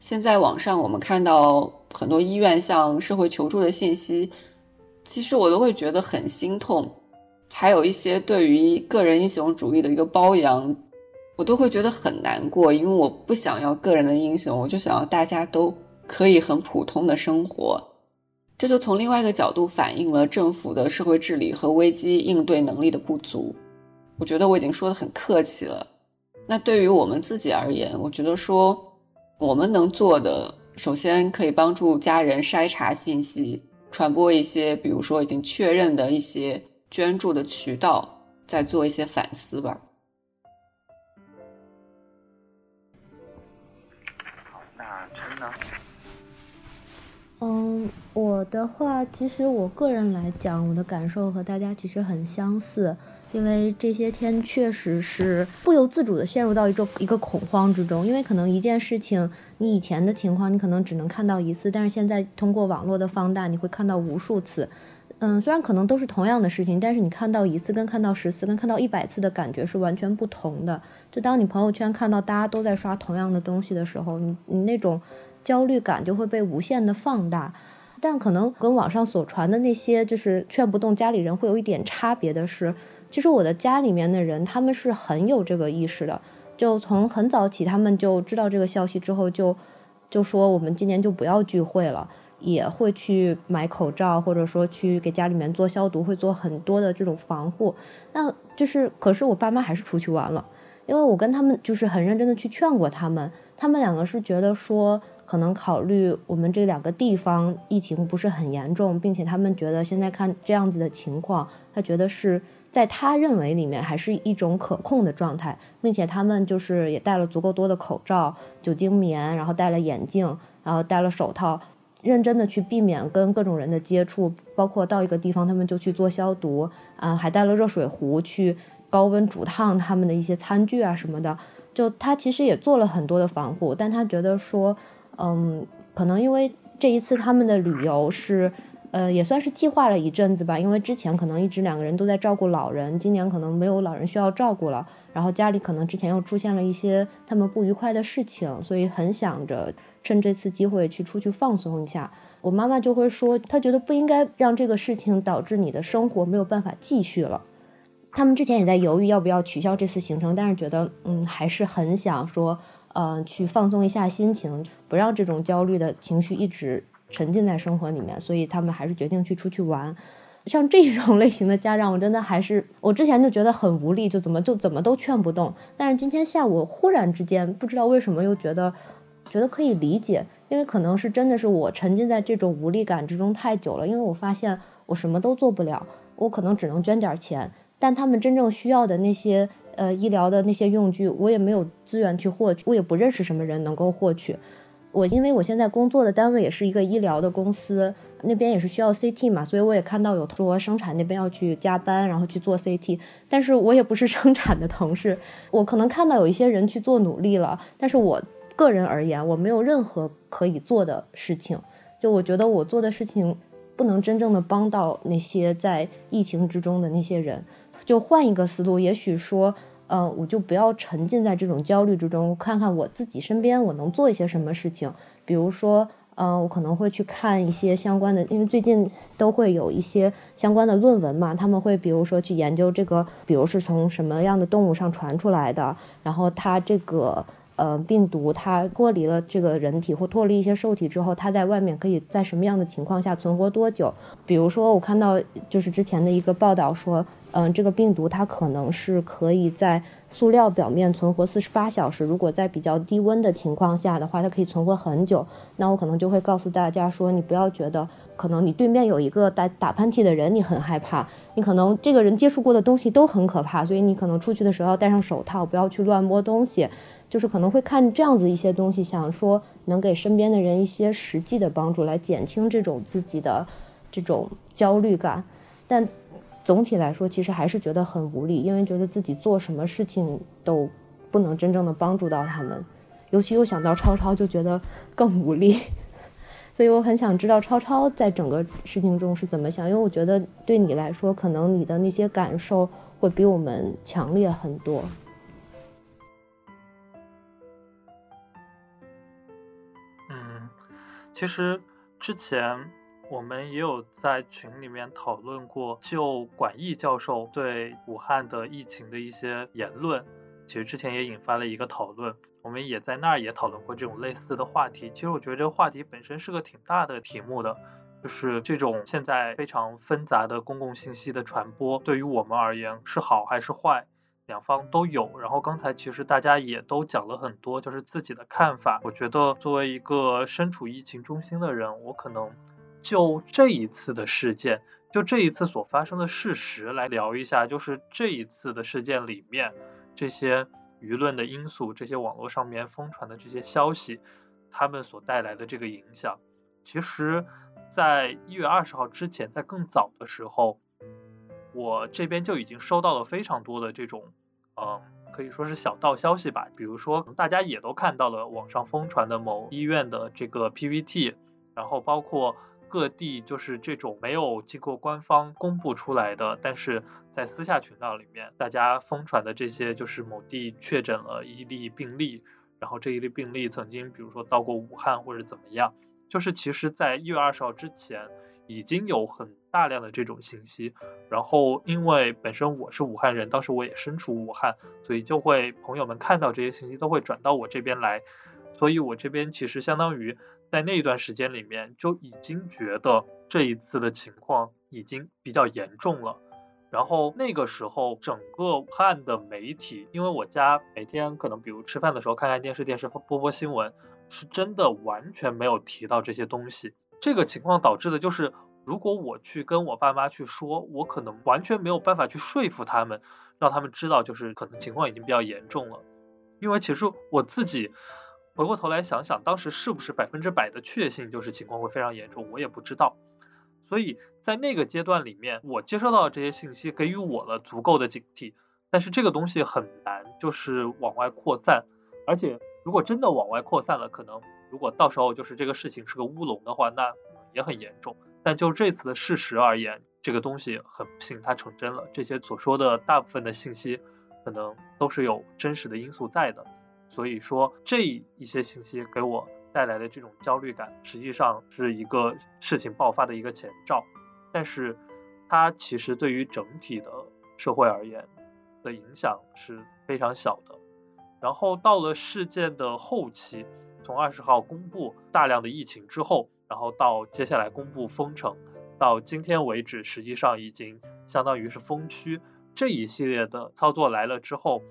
现在网上我们看到很多医院向社会求助的信息。其实我都会觉得很心痛，还有一些对于个人英雄主义的一个褒扬，我都会觉得很难过，因为我不想要个人的英雄，我就想要大家都可以很普通的生活。这就从另外一个角度反映了政府的社会治理和危机应对能力的不足。我觉得我已经说的很客气了。那对于我们自己而言，我觉得说我们能做的，首先可以帮助家人筛查信息。传播一些，比如说已经确认的一些捐助的渠道，再做一些反思吧。好，那琛呢？嗯，我的话，其实我个人来讲，我的感受和大家其实很相似。因为这些天确实是不由自主的陷入到一种一个恐慌之中，因为可能一件事情，你以前的情况你可能只能看到一次，但是现在通过网络的放大，你会看到无数次。嗯，虽然可能都是同样的事情，但是你看到一次跟看到十次跟看到一百次的感觉是完全不同的。就当你朋友圈看到大家都在刷同样的东西的时候，你你那种焦虑感就会被无限的放大。但可能跟网上所传的那些就是劝不动家里人会有一点差别的是。其实我的家里面的人他们是很有这个意识的，就从很早起他们就知道这个消息之后就就说我们今年就不要聚会了。也会去买口罩，或者说去给家里面做消毒，会做很多的这种防护。那就是，可是我爸妈还是出去玩了，因为我跟他们就是很认真的去劝过他们，他们两个是觉得说，可能考虑我们这两个地方疫情不是很严重，并且他们觉得现在看这样子的情况，他觉得是在他认为里面还是一种可控的状态，并且他们就是也带了足够多的口罩、酒精棉，然后戴了眼镜，然后戴了手套。认真的去避免跟各种人的接触，包括到一个地方他们就去做消毒，啊，还带了热水壶去高温煮烫他们的一些餐具啊什么的。就他其实也做了很多的防护，但他觉得说，嗯，可能因为这一次他们的旅游是，呃，也算是计划了一阵子吧，因为之前可能一直两个人都在照顾老人，今年可能没有老人需要照顾了，然后家里可能之前又出现了一些他们不愉快的事情，所以很想着。趁这次机会去出去放松一下，我妈妈就会说，她觉得不应该让这个事情导致你的生活没有办法继续了。他们之前也在犹豫要不要取消这次行程，但是觉得，嗯，还是很想说，呃，去放松一下心情，不让这种焦虑的情绪一直沉浸在生活里面，所以他们还是决定去出去玩。像这种 类型的家长，我真的还是我之前就觉得很无力，就怎么就怎么都劝不动。但是今天下午忽然之间，不知道为什么又觉得。觉得可以理解，因为可能是真的是我沉浸在这种无力感之中太久了。因为我发现我什么都做不了，我可能只能捐点钱，但他们真正需要的那些呃医疗的那些用具，我也没有资源去获取，我也不认识什么人能够获取。我因为我现在工作的单位也是一个医疗的公司，那边也是需要 CT 嘛，所以我也看到有说生产那边要去加班，然后去做 CT，但是我也不是 生产的同事，我可能看到有一些人去做努力了，但是我。个人而言，我没有任何可以做的事情。就我觉得我做的事情不能真正的帮到那些在疫情之中的那些人。就换一个思路，也许说，嗯，我就不要沉浸在这种焦虑之中，看看我自己身边我能做一些什么事情。比如说，嗯，我可能会去看一些相关的，因为最近都会有一些相关的论文嘛，他们会比如说去研究这个，比如是从什么样的动物上传出来的，然后它这个。呃，病毒它脱离了这个人体或脱离一些受体之后，它在外面可以在什么样的情况下存活多久？比如说，我看到就是之前的一个报道说，嗯，这个病毒它可能是可以在塑料表面存活四十八小时。如果在比较低温的情况下的话，它可以存活很久。那我可能就会告诉大家说，你不要觉得可能你对面有一个打打喷嚏的人，你很害怕。你可能这个人接触过的东西都很可怕，所以你可能出去的时候要戴上手套，不要去乱摸东西。就是可能会看这样子一些东西，想说能给身边的人一些实际的帮助，来减轻这种自己的这种焦虑感。但总体来说，其实还是觉得很无力，因为觉得自己做什么事情都不能真正的帮助到他们。尤其又想到超超，就觉得更无力。所以我很想知道超超在整个事情中是怎么想，因为我觉得对你来说，可能你的那些感受会比我们强烈很多。其实之前我们也有在群里面讨论过，就管毅教授对武汉的疫情的一些言论，其实之前也引发了一个讨论，我们也在那儿也讨论过这种类似的话题。其实我觉得这个话题本身是个挺大的题目的，就是这种现在非常纷杂的公共信息的传播，对于我们而言是好还是坏？两方都有，然后刚才其实大家也都讲了很多，就是自己的看法。我觉得作为一个身处疫情中心的人，我可能就这一次的事件，就这一次所发生的事实来聊一下，就是这一次的事件里面这些舆论的因素，这些网络上面疯传的这些消息，他们所带来的这个影响。其实，在一月二十号之前，在更早的时候。我这边就已经收到了非常多的这种，嗯，可以说是小道消息吧。比如说，大家也都看到了网上疯传的某医院的这个 PPT，然后包括各地就是这种没有经过官方公布出来的，但是在私下渠道里面大家疯传的这些，就是某地确诊了一例病例，然后这一例病例曾经比如说到过武汉或者怎么样，就是其实在一月二十号之前。已经有很大量的这种信息，然后因为本身我是武汉人，当时我也身处武汉，所以就会朋友们看到这些信息都会转到我这边来，所以我这边其实相当于在那一段时间里面就已经觉得这一次的情况已经比较严重了。然后那个时候，整个武汉的媒体，因为我家每天可能比如吃饭的时候看看电视，电视播播新闻，是真的完全没有提到这些东西。这个情况导致的就是，如果我去跟我爸妈去说，我可能完全没有办法去说服他们，让他们知道就是可能情况已经比较严重了。因为其实我自己回过头来想想，当时是不是百分之百的确信就是情况会非常严重，我也不知道。所以在那个阶段里面，我接收到这些信息，给予我了足够的警惕。但是这个东西很难，就是往外扩散。而且如果真的往外扩散了，可能如果到时候就是这个事情是个乌龙的话，那也很严重。但就这次的事实而言，这个东西很不幸它成真了。这些所说的大部分的信息，可能都是有真实的因素在的。所以说这一些信息给我。带来的这种焦虑感，实际上是一个事情爆发的一个前兆，但是它其实对于整体的社会而言的影响是非常小的。然后到了事件的后期，从二十号公布大量的疫情之后，然后到接下来公布封城，到今天为止，实际上已经相当于是封区这一系列的操作来了之后，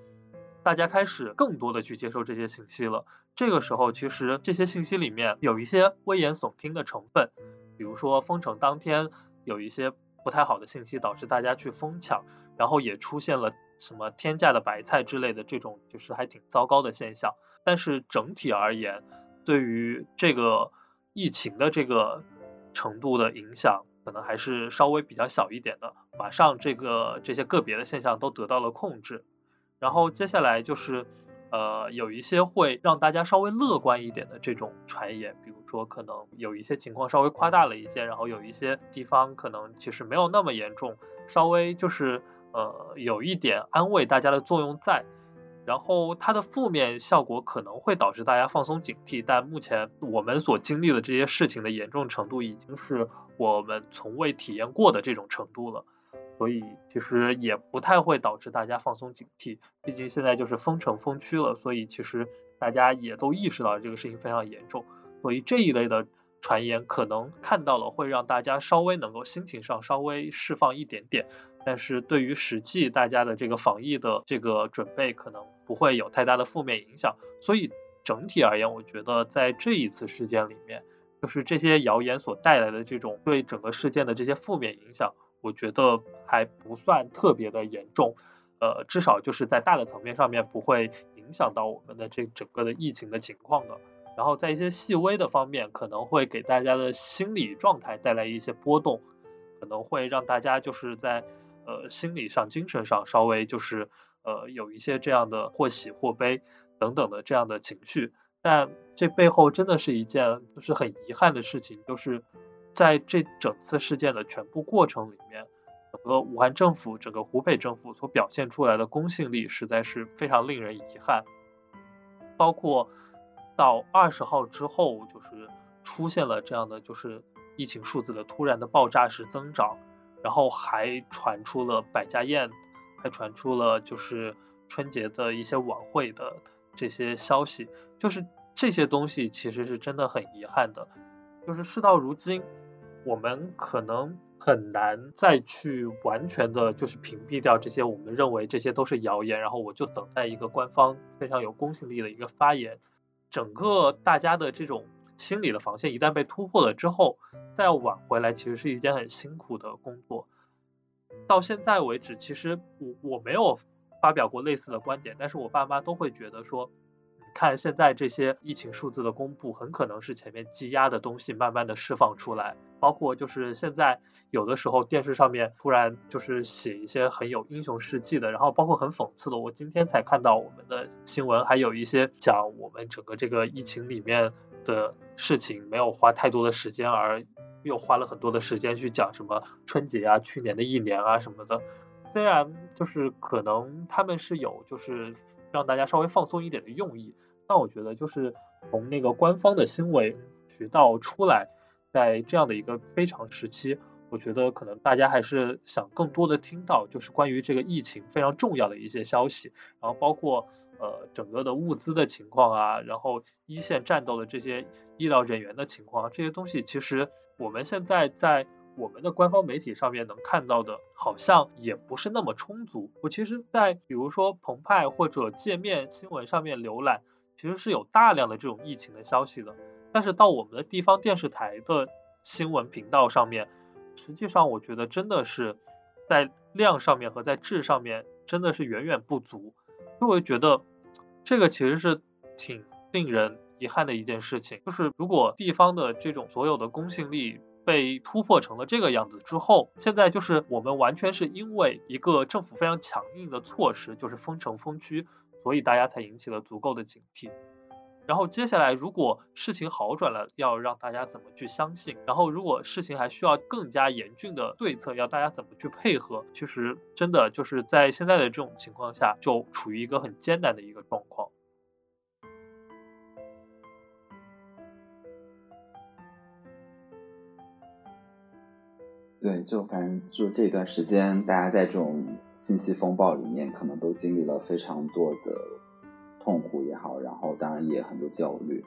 大家开始更多的去接受这些信息了。这个时候，其实这些信息里面有一些危言耸听的成分，比如说封城当天有一些不太好的信息导致大家去疯抢，然后也出现了什么天价的白菜之类的这种就是还挺糟糕的现象。但是整体而言，对于这个疫情的这个程度的影响，可能还是稍微比较小一点的。马上这个这些个别的现象都得到了控制，然后接下来就是。呃，有一些会让大家稍微乐观一点的这种传言，比如说可能有一些情况稍微夸大了一些，然后有一些地方可能其实没有那么严重，稍微就是呃有一点安慰大家的作用在，然后它的负面效果可能会导致大家放松警惕，但目前我们所经历的这些事情的严重程度已经是我们从未体验过的这种程度了。所以其实也不太会导致大家放松警惕，毕竟现在就是封城封区了，所以其实大家也都意识到这个事情非常严重，所以这一类的传言可能看到了会让大家稍微能够心情上稍微释放一点点，但是对于实际大家的这个防疫的这个准备可能不会有太大的负面影响，所以整体而言，我觉得在这一次事件里面，就是这些谣言所带来的这种对整个事件的这些负面影响。我觉得还不算特别的严重，呃，至少就是在大的层面上面不会影响到我们的这整个的疫情的情况的。然后在一些细微的方面，可能会给大家的心理状态带来一些波动，可能会让大家就是在呃心理上、精神上稍微就是呃有一些这样的或喜或悲等等的这样的情绪。但这背后真的是一件就是很遗憾的事情，就是。在这整次事件的全部过程里面，整个武汉政府、整个湖北政府所表现出来的公信力实在是非常令人遗憾。包括到二十号之后，就是出现了这样的就是疫情数字的突然的爆炸式增长，然后还传出了百家宴，还传出了就是春节的一些晚会的这些消息，就是这些东西其实是真的很遗憾的，就是事到如今。我们可能很难再去完全的，就是屏蔽掉这些我们认为这些都是谣言，然后我就等待一个官方非常有公信力的一个发言。整个大家的这种心理的防线一旦被突破了之后，再挽回来其实是一件很辛苦的工作。到现在为止，其实我我没有发表过类似的观点，但是我爸妈都会觉得说。看现在这些疫情数字的公布，很可能是前面积压的东西慢慢的释放出来，包括就是现在有的时候电视上面突然就是写一些很有英雄事迹的，然后包括很讽刺的，我今天才看到我们的新闻，还有一些讲我们整个这个疫情里面的事情没有花太多的时间，而又花了很多的时间去讲什么春节啊、去年的一年啊什么的，虽然就是可能他们是有就是让大家稍微放松一点的用意。但我觉得就是从那个官方的新闻渠道出来，在这样的一个非常时期，我觉得可能大家还是想更多的听到就是关于这个疫情非常重要的一些消息，然后包括呃整个的物资的情况啊，然后一线战斗的这些医疗人员的情况，这些东西其实我们现在在我们的官方媒体上面能看到的，好像也不是那么充足。我其实，在比如说澎湃或者界面新闻上面浏览，其实是有大量的这种疫情的消息的。但是到我们的地方电视台的新闻频道上面，实际上我觉得真的是在量上面和在质上面真的是远远不足。因为我觉得这个其实是挺令人遗憾的一件事情，就是如果地方的这种所有的公信力被突破成了这个样子之后，现在就是我们完全是因为一个政府非常强硬的措施，就是封城封区，所以大家才引起了足够的警惕。然后接下来，如果事情好转了，要让大家怎么去相信？然后如果事情还需要更加严峻的对策，要大家怎么去配合？其实真的就是在现在的这种情况下，就处于一个很艰难的一个状况。对，就反正就这段时间，大家在这种信息风暴里面，可能都经历了非常多的。痛苦也好，然后当然也很多焦虑，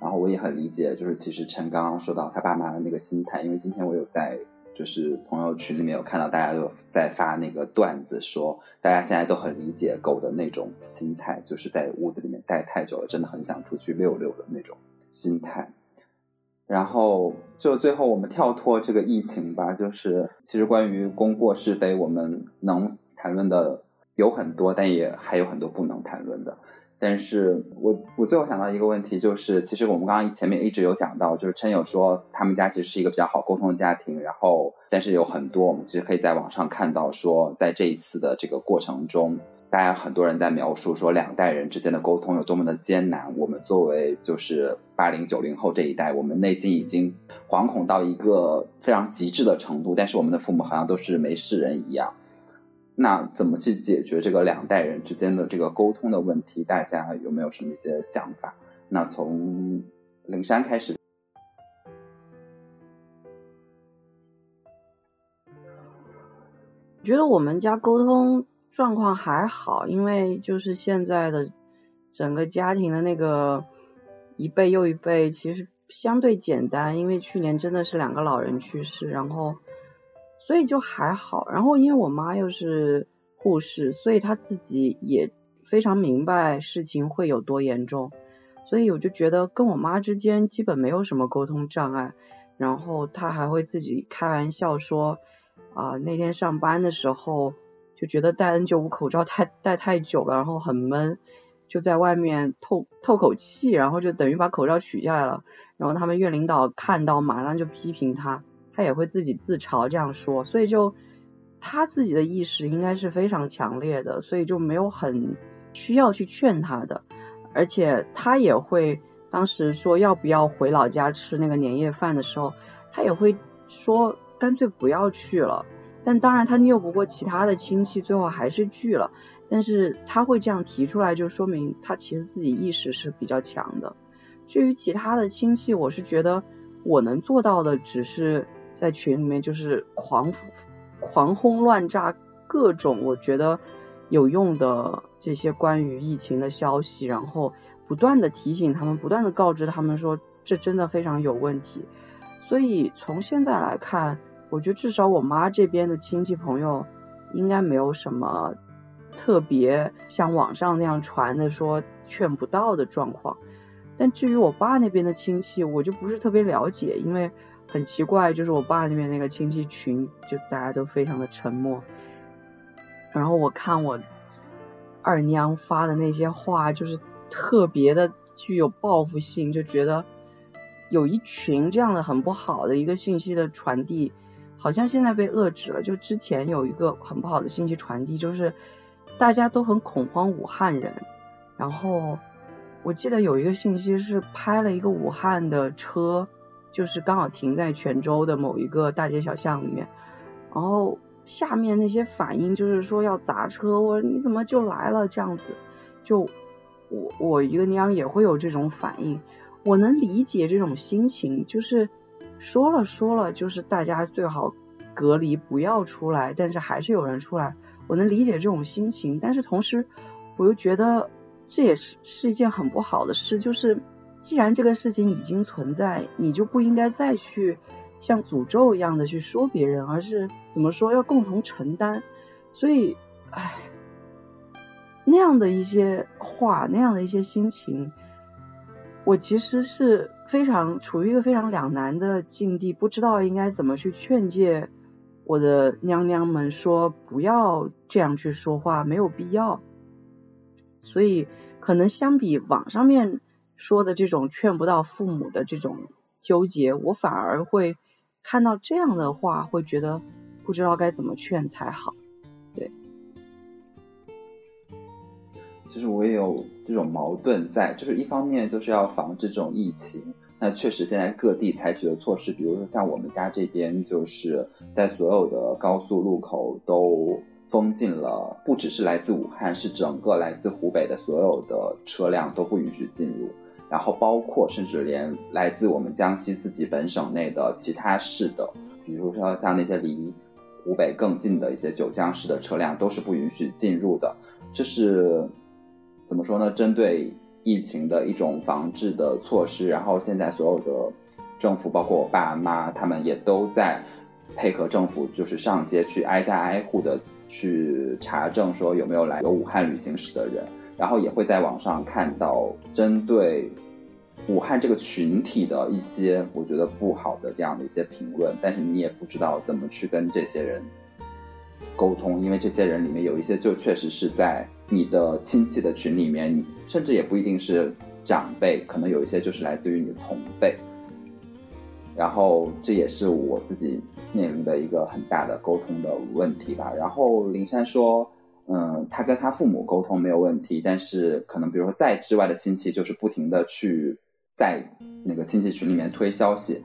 然后我也很理解，就是其实陈刚刚说到他爸妈的那个心态，因为今天我有在就是朋友群里面有看到大家都在发那个段子，说大家现在都很理解狗的那种心态，就是在屋子里面待太久了，真的很想出去溜溜的那种心态。然后就最后我们跳脱这个疫情吧，就是其实关于功过是非，我们能谈论的有很多，但也还有很多不能谈论的。但是我我最后想到一个问题，就是其实我们刚刚前面一直有讲到，就是陈友说他们家其实是一个比较好沟通的家庭，然后但是有很多我们其实可以在网上看到说，在这一次的这个过程中，大家很多人在描述说两代人之间的沟通有多么的艰难。我们作为就是八零九零后这一代，我们内心已经惶恐到一个非常极致的程度，但是我们的父母好像都是没事人一样。那怎么去解决这个两代人之间的这个沟通的问题？大家有没有什么一些想法？那从灵山开始，觉得我们家沟通状况还好，因为就是现在的整个家庭的那个一辈又一辈，其实相对简单，因为去年真的是两个老人去世，然后。所以就还好，然后因为我妈又是护士，所以她自己也非常明白事情会有多严重，所以我就觉得跟我妈之间基本没有什么沟通障碍。然后她还会自己开玩笑说，啊那天上班的时候就觉得戴 N95 口罩太戴太久了，然后很闷，就在外面透透口气，然后就等于把口罩取下来了。然后他们院领导看到马上就批评他。他也会自己自嘲这样说，所以就他自己的意识应该是非常强烈的，所以就没有很需要去劝他的，而且他也会当时说要不要回老家吃那个年夜饭的时候，他也会说干脆不要去了。但当然他拗不过其他的亲戚，最后还是拒了。但是他会这样提出来，就说明他其实自己意识是比较强的。至于其他的亲戚，我是觉得我能做到的只是。在群里面就是狂狂轰乱炸各种我觉得有用的这些关于疫情的消息，然后不断的提醒他们，不断的告知他们说这真的非常有问题。所以从现在来看，我觉得至少我妈这边的亲戚朋友应该没有什么特别像网上那样传的说劝不到的状况。但至于我爸那边的亲戚，我就不是特别了解，因为。很奇怪，就是我爸那边那个亲戚群，就大家都非常的沉默。然后我看我二娘发的那些话，就是特别的具有报复性，就觉得有一群这样的很不好的一个信息的传递，好像现在被遏制了。就之前有一个很不好的信息传递，就是大家都很恐慌武汉人。然后我记得有一个信息是拍了一个武汉的车。就是刚好停在泉州的某一个大街小巷里面，然后下面那些反应就是说要砸车，我说你怎么就来了这样子，就我我一个娘也会有这种反应，我能理解这种心情，就是说了说了，就是大家最好隔离不要出来，但是还是有人出来，我能理解这种心情，但是同时我又觉得这也是是一件很不好的事，就是既然这个事情已经存在，你就不应该再去像诅咒一样的去说别人，而是怎么说要共同承担，所以，唉，那样的一些话，那样的一些心情。我其实是非常处于一个非常两难的境地，不知道应该怎么去劝诫我的娘娘们说不要这样去说话，没有必要。所以可能相比网上面说的这种劝不到父母的这种纠结，我反而会看到这样的话，会觉得不知道该怎么劝才好。对。其实我也有这种矛盾在，就是一方面就是要防止这种疫情，那确实现在各地采取的措施，比如说像我们家这边，就是在所有的高速路口都封禁了，不只是来自武汉，是整个来自湖北的所有的车辆都不允许进入，然后包括甚至连来自我们江西自己本省内的其他市的，比如说像那些离湖北更近的一些九江市的车辆都是不允许进入的，这是。怎么说呢？针对疫情的一种防治的措施，然后现在所有的政府，包括我爸妈，他们也都在配合政府，就是上街去挨家挨户的去查证，说有没有来有武汉旅行史的人，然后也会在网上看到针对武汉这个群体的一些我觉得不好的这样的一些评论，但是你也不知道怎么去跟这些人沟通，因为这些人里面有一些就确实是在。你的亲戚的群里面，你甚至也不一定是长辈，可能有一些就是来自于你的同辈。然后这也是我自己面临的一个很大的沟通的问题吧。然后林珊说，嗯，他跟他父母沟通没有问题，但是可能比如说在之外的亲戚，就是不停的去在那个亲戚群里面推消息。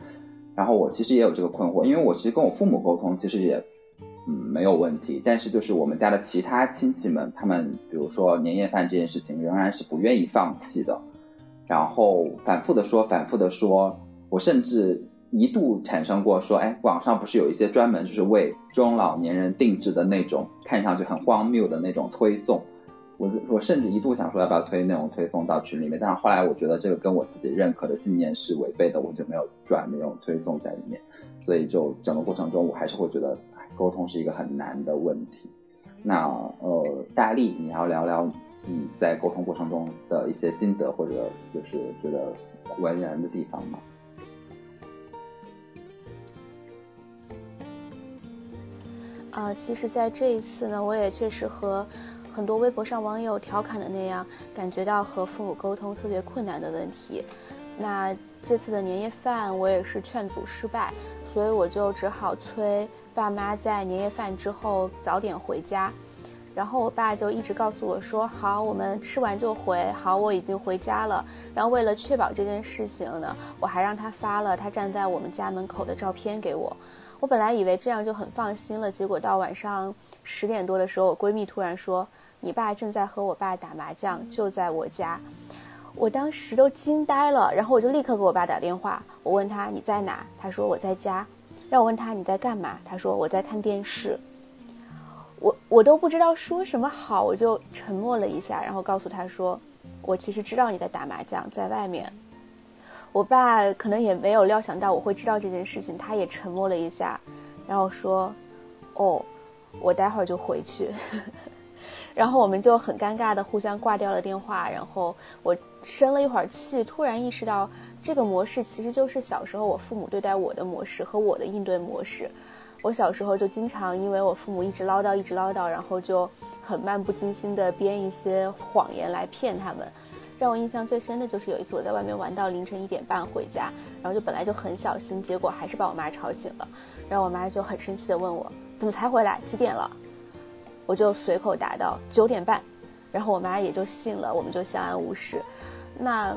然后我其实也有这个困惑，因为我其实跟我父母沟通，其实也。嗯，没有问题。但是就是我们家的其他亲戚们，他们比如说年夜饭这件事情，仍然是不愿意放弃的。然后反复的说，反复的说，我甚至一度产生过说，哎，网上不是有一些专门就是为中老年人定制的那种看上去很荒谬的那种推送。我我甚至一度想说要不要推那种推送到群里面，但是后来我觉得这个跟我自己认可的信念是违背的，我就没有转那种推送在里面。所以就整个过程中，我还是会觉得。沟通是一个很难的问题。那呃，大力，你要聊聊你在沟通过程中的一些心得，或者就是觉得为难的地方吗？啊，其实，在这一次呢，我也确实和很多微博上网友调侃的那样，感觉到和父母沟通特别困难的问题。那这次的年夜饭，我也是劝阻失败，所以我就只好催。爸妈在年夜饭之后早点回家，然后我爸就一直告诉我说：“好，我们吃完就回。”好，我已经回家了。然后为了确保这件事情呢，我还让他发了他站在我们家门口的照片给我。我本来以为这样就很放心了，结果到晚上十点多的时候，我闺蜜突然说：“你爸正在和我爸打麻将，就在我家。”我当时都惊呆了，然后我就立刻给我爸打电话，我问他你在哪？他说我在家。让我问他你在干嘛？他说我在看电视。我我都不知道说什么好，我就沉默了一下，然后告诉他说，我其实知道你在打麻将，在外面。我爸可能也没有料想到我会知道这件事情，他也沉默了一下，然后说，哦，我待会儿就回去。然后我们就很尴尬的互相挂掉了电话，然后我生了一会儿气，突然意识到这个模式其实就是小时候我父母对待我的模式和我的应对模式。我小时候就经常因为我父母一直唠叨一直唠叨，然后就很漫不经心的编一些谎言来骗他们。让我印象最深的就是有一次我在外面玩到凌晨一点半回家，然后就本来就很小心，结果还是把我妈吵醒了，然后我妈就很生气的问我怎么才回来，几点了？我就随口答到九点半，然后我妈也就信了，我们就相安无事。那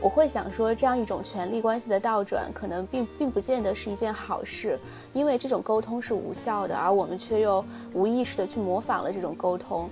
我会想说，这样一种权力关系的倒转，可能并并不见得是一件好事，因为这种沟通是无效的，而我们却又无意识的去模仿了这种沟通。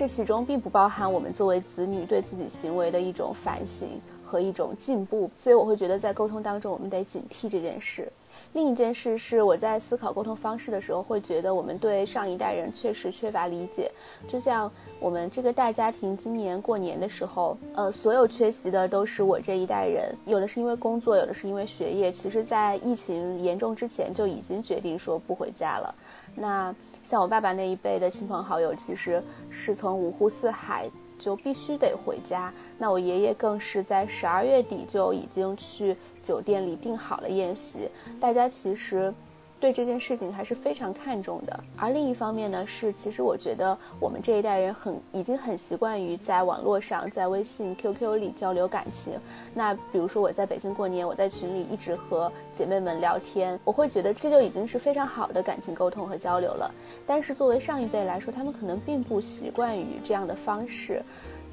这其中并不包含我们作为子女对自己行为的一种反省和一种进步，所以我会觉得在沟通当中，我们得警惕这件事。另一件事是，我在思考沟通方式的时候，会觉得我们对上一代人确实缺乏理解。就像我们这个大家庭今年过年的时候，呃，所有缺席的都是我这一代人，有的是因为工作，有的是因为学业。其实，在疫情严重之前就已经决定说不回家了。那像我爸爸那一辈的亲朋好友，其实是从五湖四海就必须得回家。那我爷爷更是在十二月底就已经去。酒店里订好了宴席，大家其实对这件事情还是非常看重的。而另一方面呢，是其实我觉得我们这一代人很已经很习惯于在网络上，在微信、QQ 里交流感情。那比如说我在北京过年，我在群里一直和姐妹们聊天，我会觉得这就已经是非常好的感情沟通和交流了。但是作为上一辈来说，他们可能并不习惯于这样的方式。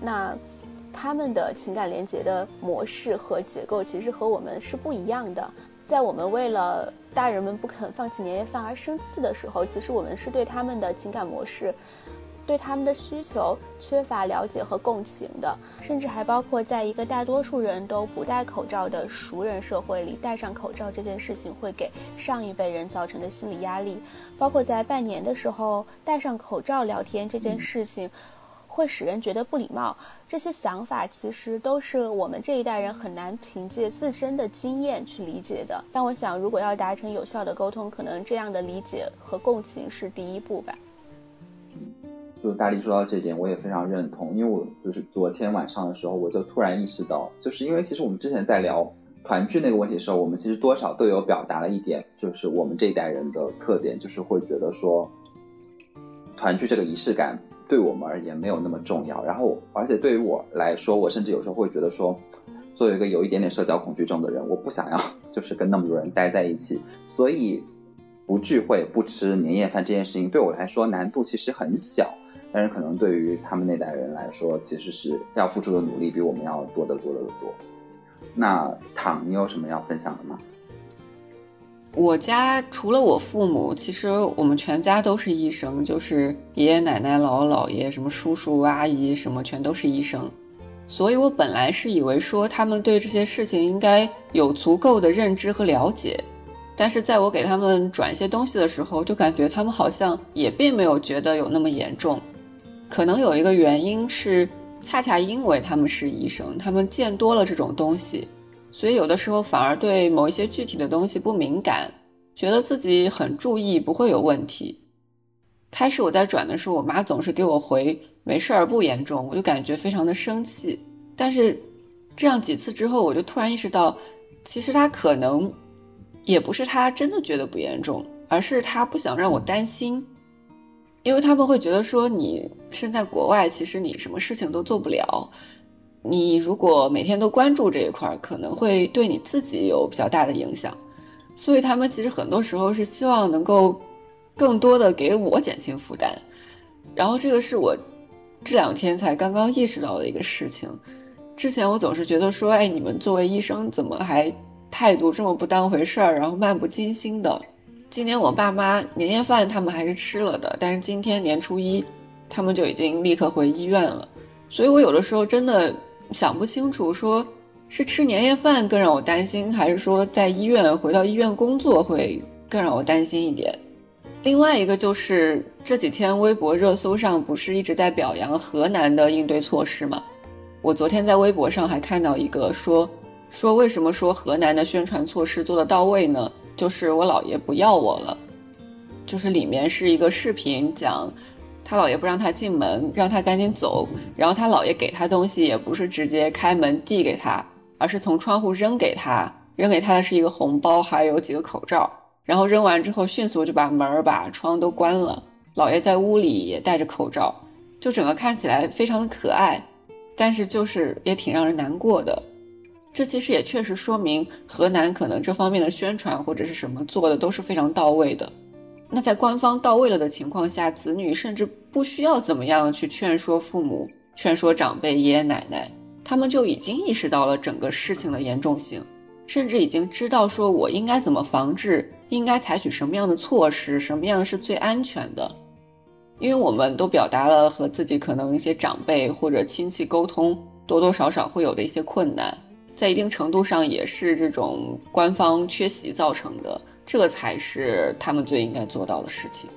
那。他们的情感连接的模式和结构其实和我们是不一样的。在我们为了大人们不肯放弃年夜饭而生气的时候，其实我们是对他们的情感模式、对他们的需求缺乏了解和共情的。甚至还包括在一个大多数人都不戴口罩的熟人社会里，戴上口罩这件事情会给上一辈人造成的心理压力。包括在拜年的时候戴上口罩聊天这件事情。会使人觉得不礼貌，这些想法其实都是我们这一代人很难凭借自身的经验去理解的。但我想，如果要达成有效的沟通，可能这样的理解和共情是第一步吧。嗯，就大力说到这点，我也非常认同。因为我就是昨天晚上的时候，我就突然意识到，就是因为其实我们之前在聊团聚那个问题的时候，我们其实多少都有表达了一点，就是我们这一代人的特点，就是会觉得说，团聚这个仪式感。对我们而言没有那么重要，然后而且对于我来说，我甚至有时候会觉得说，作为一个有一点点社交恐惧症的人，我不想要 就是跟那么多人待在一起，所以不聚会、不吃年夜饭这件事情对我来说难度其实很小，但是可能对于他们那代人来说，其实是要付出的努力比我们要多得多得多。那躺，你有什么要分享的吗？我家除了我父母，其实我们全家都是医生，就是爷爷奶奶、姥姥姥爷、什么叔叔阿姨，什么全都是医生。所以我本来是以为说他们对这些事情应该有足够的认知和了解，但是在我给他们转一些东西的时候，就感觉他们好像也并没有觉得有那么严重。可能有一个原因是，恰恰因为他们是医生，他们见多了这种东西。所以有的时候反而对某一些具体的东西不敏感，觉得自己很注意不会有问题。开始我在转的时候，我妈总是给我回没事儿不严重，我就感觉非常的生气。但是这样几次之后，我就突然意识到，其实她可能也不是她真的觉得不严重，而是她不想让我担心，因为他们会觉得说你身在国外，其实你什么事情都做不了。你如果每天都关注这一块儿，可能会对你自己有比较大的影响，所以他们其实很多时候是希望能够更多的给我减轻负担。然后这个是我这两天才刚刚意识到的一个事情。之前我总是觉得说，哎，你们作为医生怎么还态度这么不当回事儿，然后漫不经心的。今年我爸妈年夜饭他们还是吃了的，但是今天年初一他们就已经立刻回医院了。所以我有的时候真的。想不清楚，说是吃年夜饭更让我担心，还是说在医院回到医院工作会更让我担心一点？另外一个就是这几天微博热搜上不是一直在表扬河南的应对措施吗？我昨天在微博上还看到一个说说为什么说河南的宣传措施做得到位呢？就是我姥爷不要我了，就是里面是一个视频讲。他姥爷不让他进门，让他赶紧走。然后他姥爷给他东西，也不是直接开门递给他，而是从窗户扔给他。扔给他的是一个红包，还有几个口罩。然后扔完之后，迅速就把门儿、把窗都关了。姥爷在屋里也戴着口罩，就整个看起来非常的可爱，但是就是也挺让人难过的。这其实也确实说明河南可能这方面的宣传或者是什么做的都是非常到位的。那在官方到位了的情况下，子女甚至不需要怎么样去劝说父母、劝说长辈、爷爷奶奶，他们就已经意识到了整个事情的严重性，甚至已经知道说我应该怎么防治，应该采取什么样的措施，什么样是最安全的。因为我们都表达了和自己可能一些长辈或者亲戚沟通多多少少会有的一些困难，在一定程度上也是这种官方缺席造成的，这才是他们最应该做到的事情。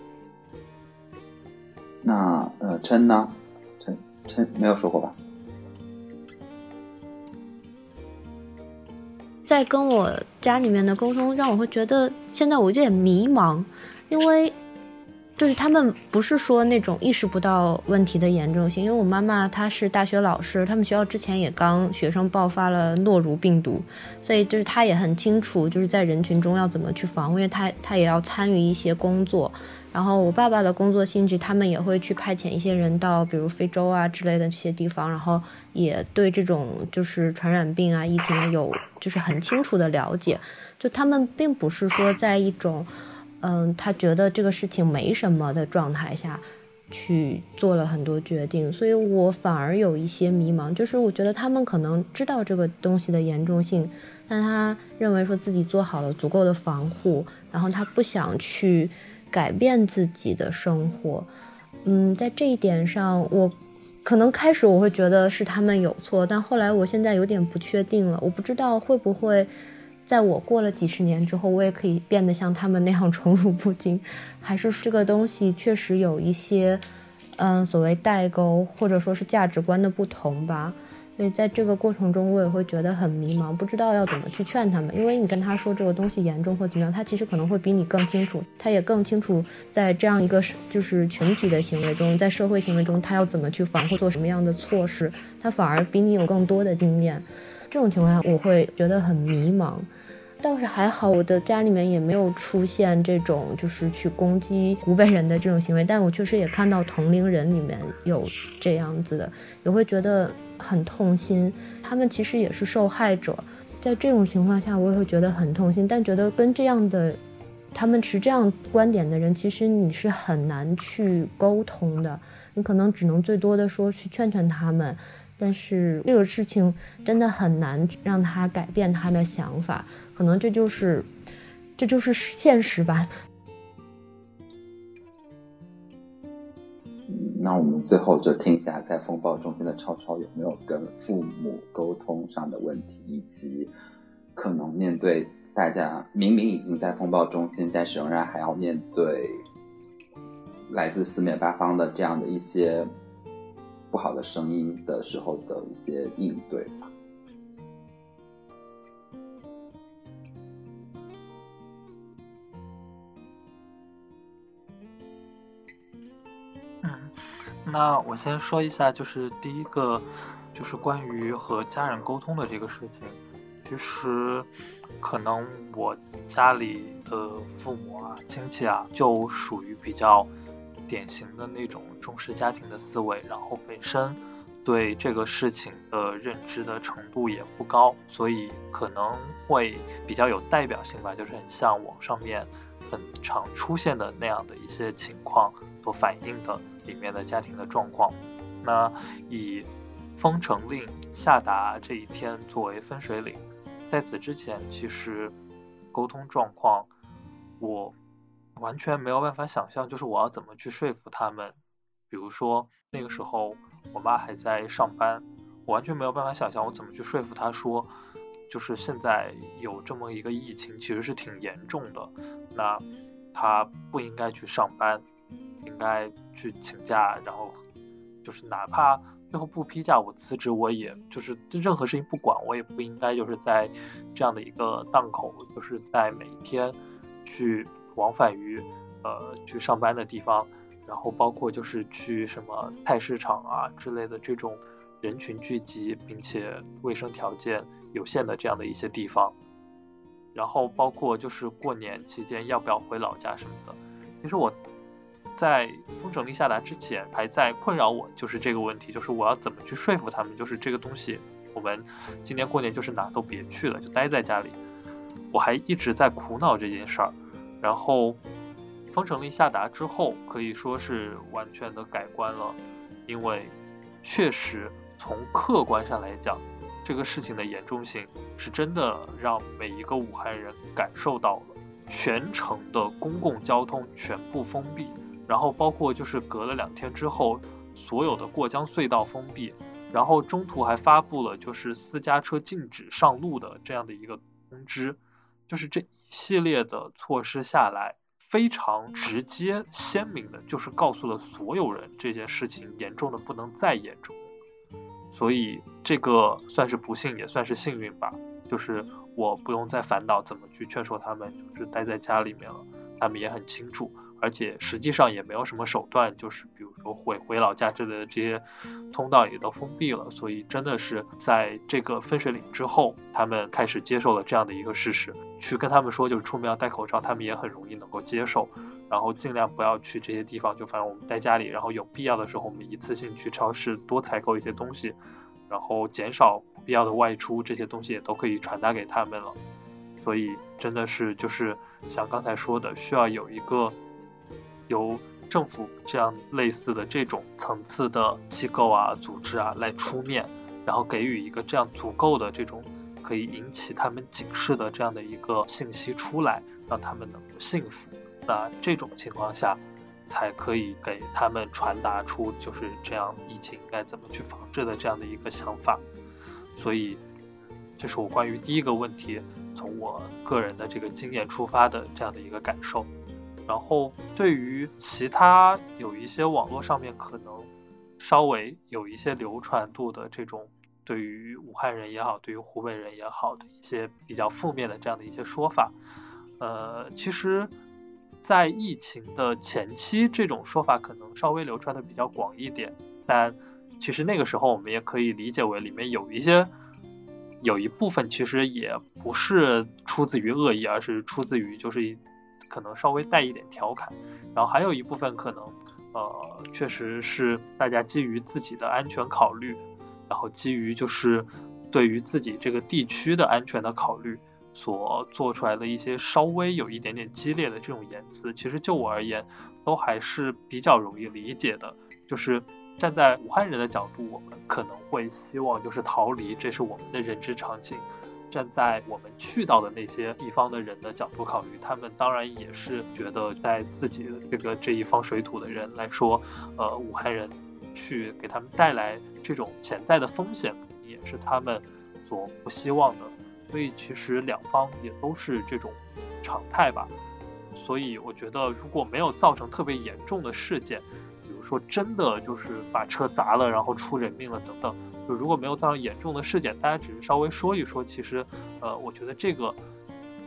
那呃，琛呢？琛琛没有说过吧？在跟我家里面的沟通，让我会觉得现在我有点迷茫，因为。就是他们不是说那种意识不到问题的严重性，因为我妈妈她是大学老师，他们学校之前也刚学生爆发了诺如病毒，所以就是她也很清楚，就是在人群中要怎么去防，因为她她也要参与一些工作。然后我爸爸的工作性质，他们也会去派遣一些人到比如非洲啊之类的这些地方，然后也对这种就是传染病啊疫情有就是很清楚的了解，就他们并不是说在一种。嗯，他觉得这个事情没什么的状态下，去做了很多决定，所以我反而有一些迷茫。就是我觉得他们可能知道这个东西的严重性，但他认为说自己做好了足够的防护，然后他不想去改变自己的生活。嗯，在这一点上，我可能开始我会觉得是他们有错，但后来我现在有点不确定了，我不知道会不会。在我过了几十年之后，我也可以变得像他们那样宠辱不惊，还是这个东西确实有一些，嗯，所谓代沟或者说是价值观的不同吧。所以在这个过程中，我也会觉得很迷茫，不知道要怎么去劝他们。因为你跟他说这个东西严重或怎么样，他其实可能会比你更清楚，他也更清楚在这样一个就是群体的行为中，在社会行为中，他要怎么去防或做什么样的措施，他反而比你有更多的经验。这种情况下，我会觉得很迷茫。倒是还好，我的家里面也没有出现这种就是去攻击湖北人的这种行为，但我确实也看到同龄人里面有这样子的，也会觉得很痛心。他们其实也是受害者，在这种情况下，我也会觉得很痛心。但觉得跟这样的他们持这样观点的人，其实你是很难去沟通的，你可能只能最多的说去劝劝他们，但是这个事情真的很难让他改变他的想法。可能这就是，这就是现实吧。那我们最后就听一下，在风暴中心的超超有没有跟父母沟通上的问题，以及可能面对大家明明已经在风暴中心，但是仍然还要面对来自四面八方的这样的一些不好的声音的时候的一些应对那我先说一下，就是第一个，就是关于和家人沟通的这个事情。其实，可能我家里的父母啊、亲戚啊，就属于比较典型的那种重视家庭的思维，然后本身对这个事情的认知的程度也不高，所以可能会比较有代表性吧，就是很像网上面很常出现的那样的一些情况所反映的。里面的家庭的状况，那以封城令下达这一天作为分水岭，在此之前，其实沟通状况我完全没有办法想象，就是我要怎么去说服他们。比如说那个时候我妈还在上班，我完全没有办法想象我怎么去说服她说，就是现在有这么一个疫情，其实是挺严重的，那她不应该去上班。应该去请假，然后就是哪怕最后不批假，我辞职，我也就是任何事情不管，我也不应该就是在这样的一个档口，就是在每天去往返于呃去上班的地方，然后包括就是去什么菜市场啊之类的这种人群聚集并且卫生条件有限的这样的一些地方，然后包括就是过年期间要不要回老家什么的，其实我。在封城令下达之前，还在困扰我，就是这个问题，就是我要怎么去说服他们，就是这个东西，我们今年过年就是哪都别去了，就待在家里。我还一直在苦恼这件事儿。然后封城令下达之后，可以说是完全的改观了，因为确实从客观上来讲，这个事情的严重性是真的让每一个武汉人感受到了，全城的公共交通全部封闭。然后包括就是隔了两天之后，所有的过江隧道封闭，然后中途还发布了就是私家车禁止上路的这样的一个通知，就是这一系列的措施下来，非常直接鲜明的，就是告诉了所有人这件事情严重的不能再严重，所以这个算是不幸也算是幸运吧，就是我不用再烦恼怎么去劝说他们，就是待在家里面了，他们也很清楚。而且实际上也没有什么手段，就是比如说回回老家之类的这些通道也都封闭了，所以真的是在这个分水岭之后，他们开始接受了这样的一个事实，去跟他们说就是出门要戴口罩，他们也很容易能够接受，然后尽量不要去这些地方，就反正我们待家里，然后有必要的时候我们一次性去超市多采购一些东西，然后减少不必要的外出，这些东西也都可以传达给他们了，所以真的是就是像刚才说的，需要有一个。由政府这样类似的这种层次的机构啊、组织啊来出面，然后给予一个这样足够的这种可以引起他们警示的这样的一个信息出来，让他们能够信服。那这种情况下，才可以给他们传达出就是这样疫情应该怎么去防治的这样的一个想法。所以，这是我关于第一个问题，从我个人的这个经验出发的这样的一个感受。然后，对于其他有一些网络上面可能稍微有一些流传度的这种，对于武汉人也好，对于湖北人也好的一些比较负面的这样的一些说法，呃，其实，在疫情的前期，这种说法可能稍微流传的比较广一点，但其实那个时候我们也可以理解为里面有一些，有一部分其实也不是出自于恶意，而是出自于就是。可能稍微带一点调侃，然后还有一部分可能，呃，确实是大家基于自己的安全考虑，然后基于就是对于自己这个地区的安全的考虑所做出来的一些稍微有一点点激烈的这种言辞，其实就我而言，都还是比较容易理解的。就是站在武汉人的角度，我们可能会希望就是逃离，这是我们的人之常情。站在我们去到的那些地方的人的角度考虑，他们当然也是觉得，在自己的这个这一方水土的人来说，呃，武汉人去给他们带来这种潜在的风险，也是他们所不希望的。所以其实两方也都是这种常态吧。所以我觉得，如果没有造成特别严重的事件，比如说真的就是把车砸了，然后出人命了等等。就如果没有造成严重的事件，大家只是稍微说一说，其实，呃，我觉得这个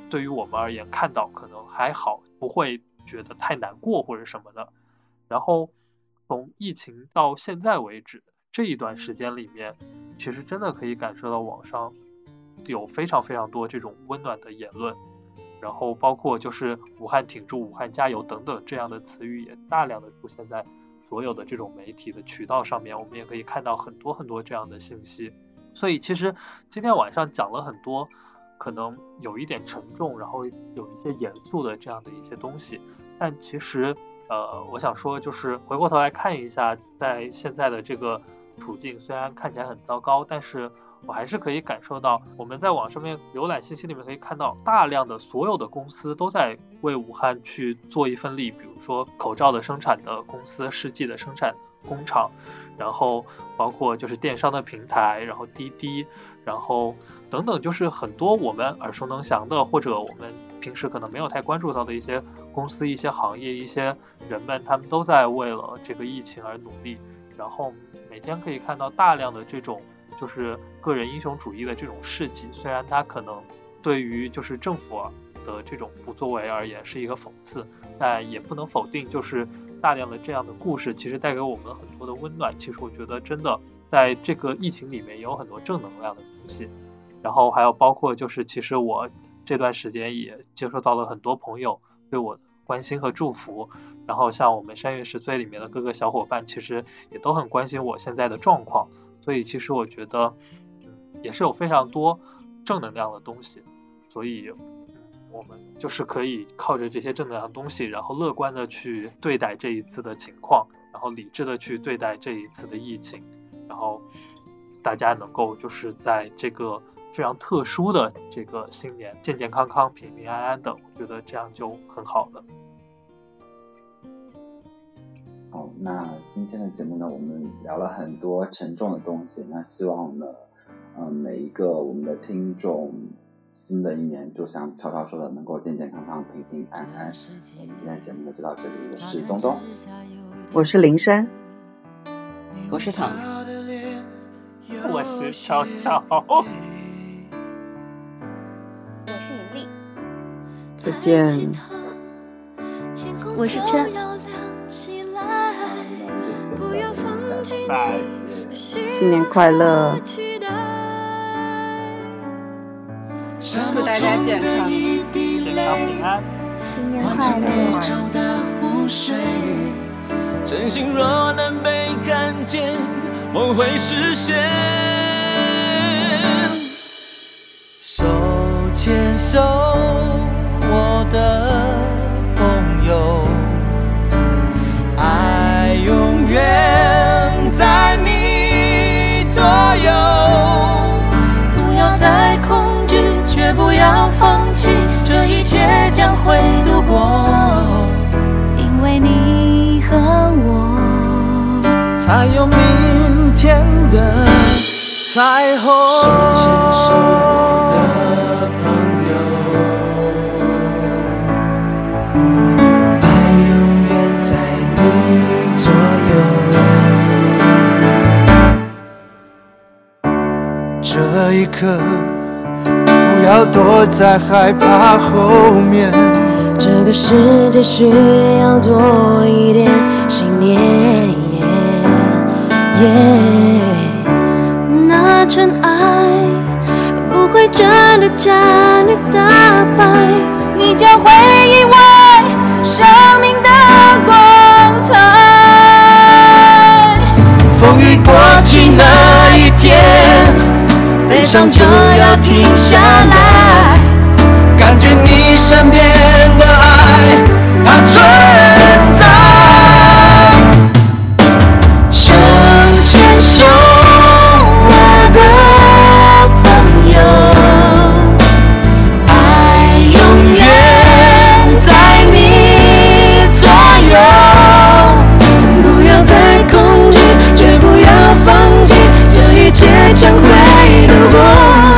对于我们而言，看到可能还好，不会觉得太难过或者什么的。然后从疫情到现在为止这一段时间里面，其实真的可以感受到网上有非常非常多这种温暖的言论，然后包括就是武汉挺住、武汉加油等等这样的词语也大量的出现在。所有的这种媒体的渠道上面，我们也可以看到很多很多这样的信息。所以其实今天晚上讲了很多，可能有一点沉重，然后有一些严肃的这样的一些东西。但其实，呃，我想说，就是回过头来看一下，在现在的这个处境，虽然看起来很糟糕，但是。我还是可以感受到，我们在网上面浏览信息里面可以看到，大量的所有的公司都在为武汉去做一份力，比如说口罩的生产的公司、试剂的生产工厂，然后包括就是电商的平台，然后滴滴，然后等等，就是很多我们耳熟能详的，或者我们平时可能没有太关注到的一些公司、一些行业、一些人们，他们都在为了这个疫情而努力，然后每天可以看到大量的这种。就是个人英雄主义的这种事迹，虽然它可能对于就是政府的这种不作为而言是一个讽刺，但也不能否定，就是大量的这样的故事其实带给我们很多的温暖。其实我觉得真的在这个疫情里面也有很多正能量的东西。然后还有包括就是其实我这段时间也接受到了很多朋友对我的关心和祝福。然后像我们山月十岁里面的各个小伙伴，其实也都很关心我现在的状况。所以其实我觉得，也是有非常多正能量的东西，所以我们就是可以靠着这些正能量的东西，然后乐观的去对待这一次的情况，然后理智的去对待这一次的疫情，然后大家能够就是在这个非常特殊的这个新年健健康康、平平安安的，我觉得这样就很好了。好，那今天的节目呢，我们聊了很多沉重的东西。那希望呢，嗯，每一个我们的听众，新的一年就像超超说的，能够健健康康、平平安安。我们今天节目呢就到这里，我是东东，我是林珊，我是唐，我是超超，我是盈利，再见。我是琛。拜，新年快乐！祝大家健康、健康平安。新年快乐！真心若能被看见，梦会实现。手牵手，我的不要放弃，这一切将会度过。因为你和我，才有明天的彩虹。手牵手的朋友，爱永远在你左右。这一刻，不要躲在害怕后面。这个世界需要多一点信念。那尘埃不会真的将你打败，你将会意外生命的光彩。风雨过去那一天，悲伤就要停下来，感觉你身边的爱它存在，手牵手，我的朋友，爱永远在你左右，不要再恐惧，绝不要放弃，这一切将会。如果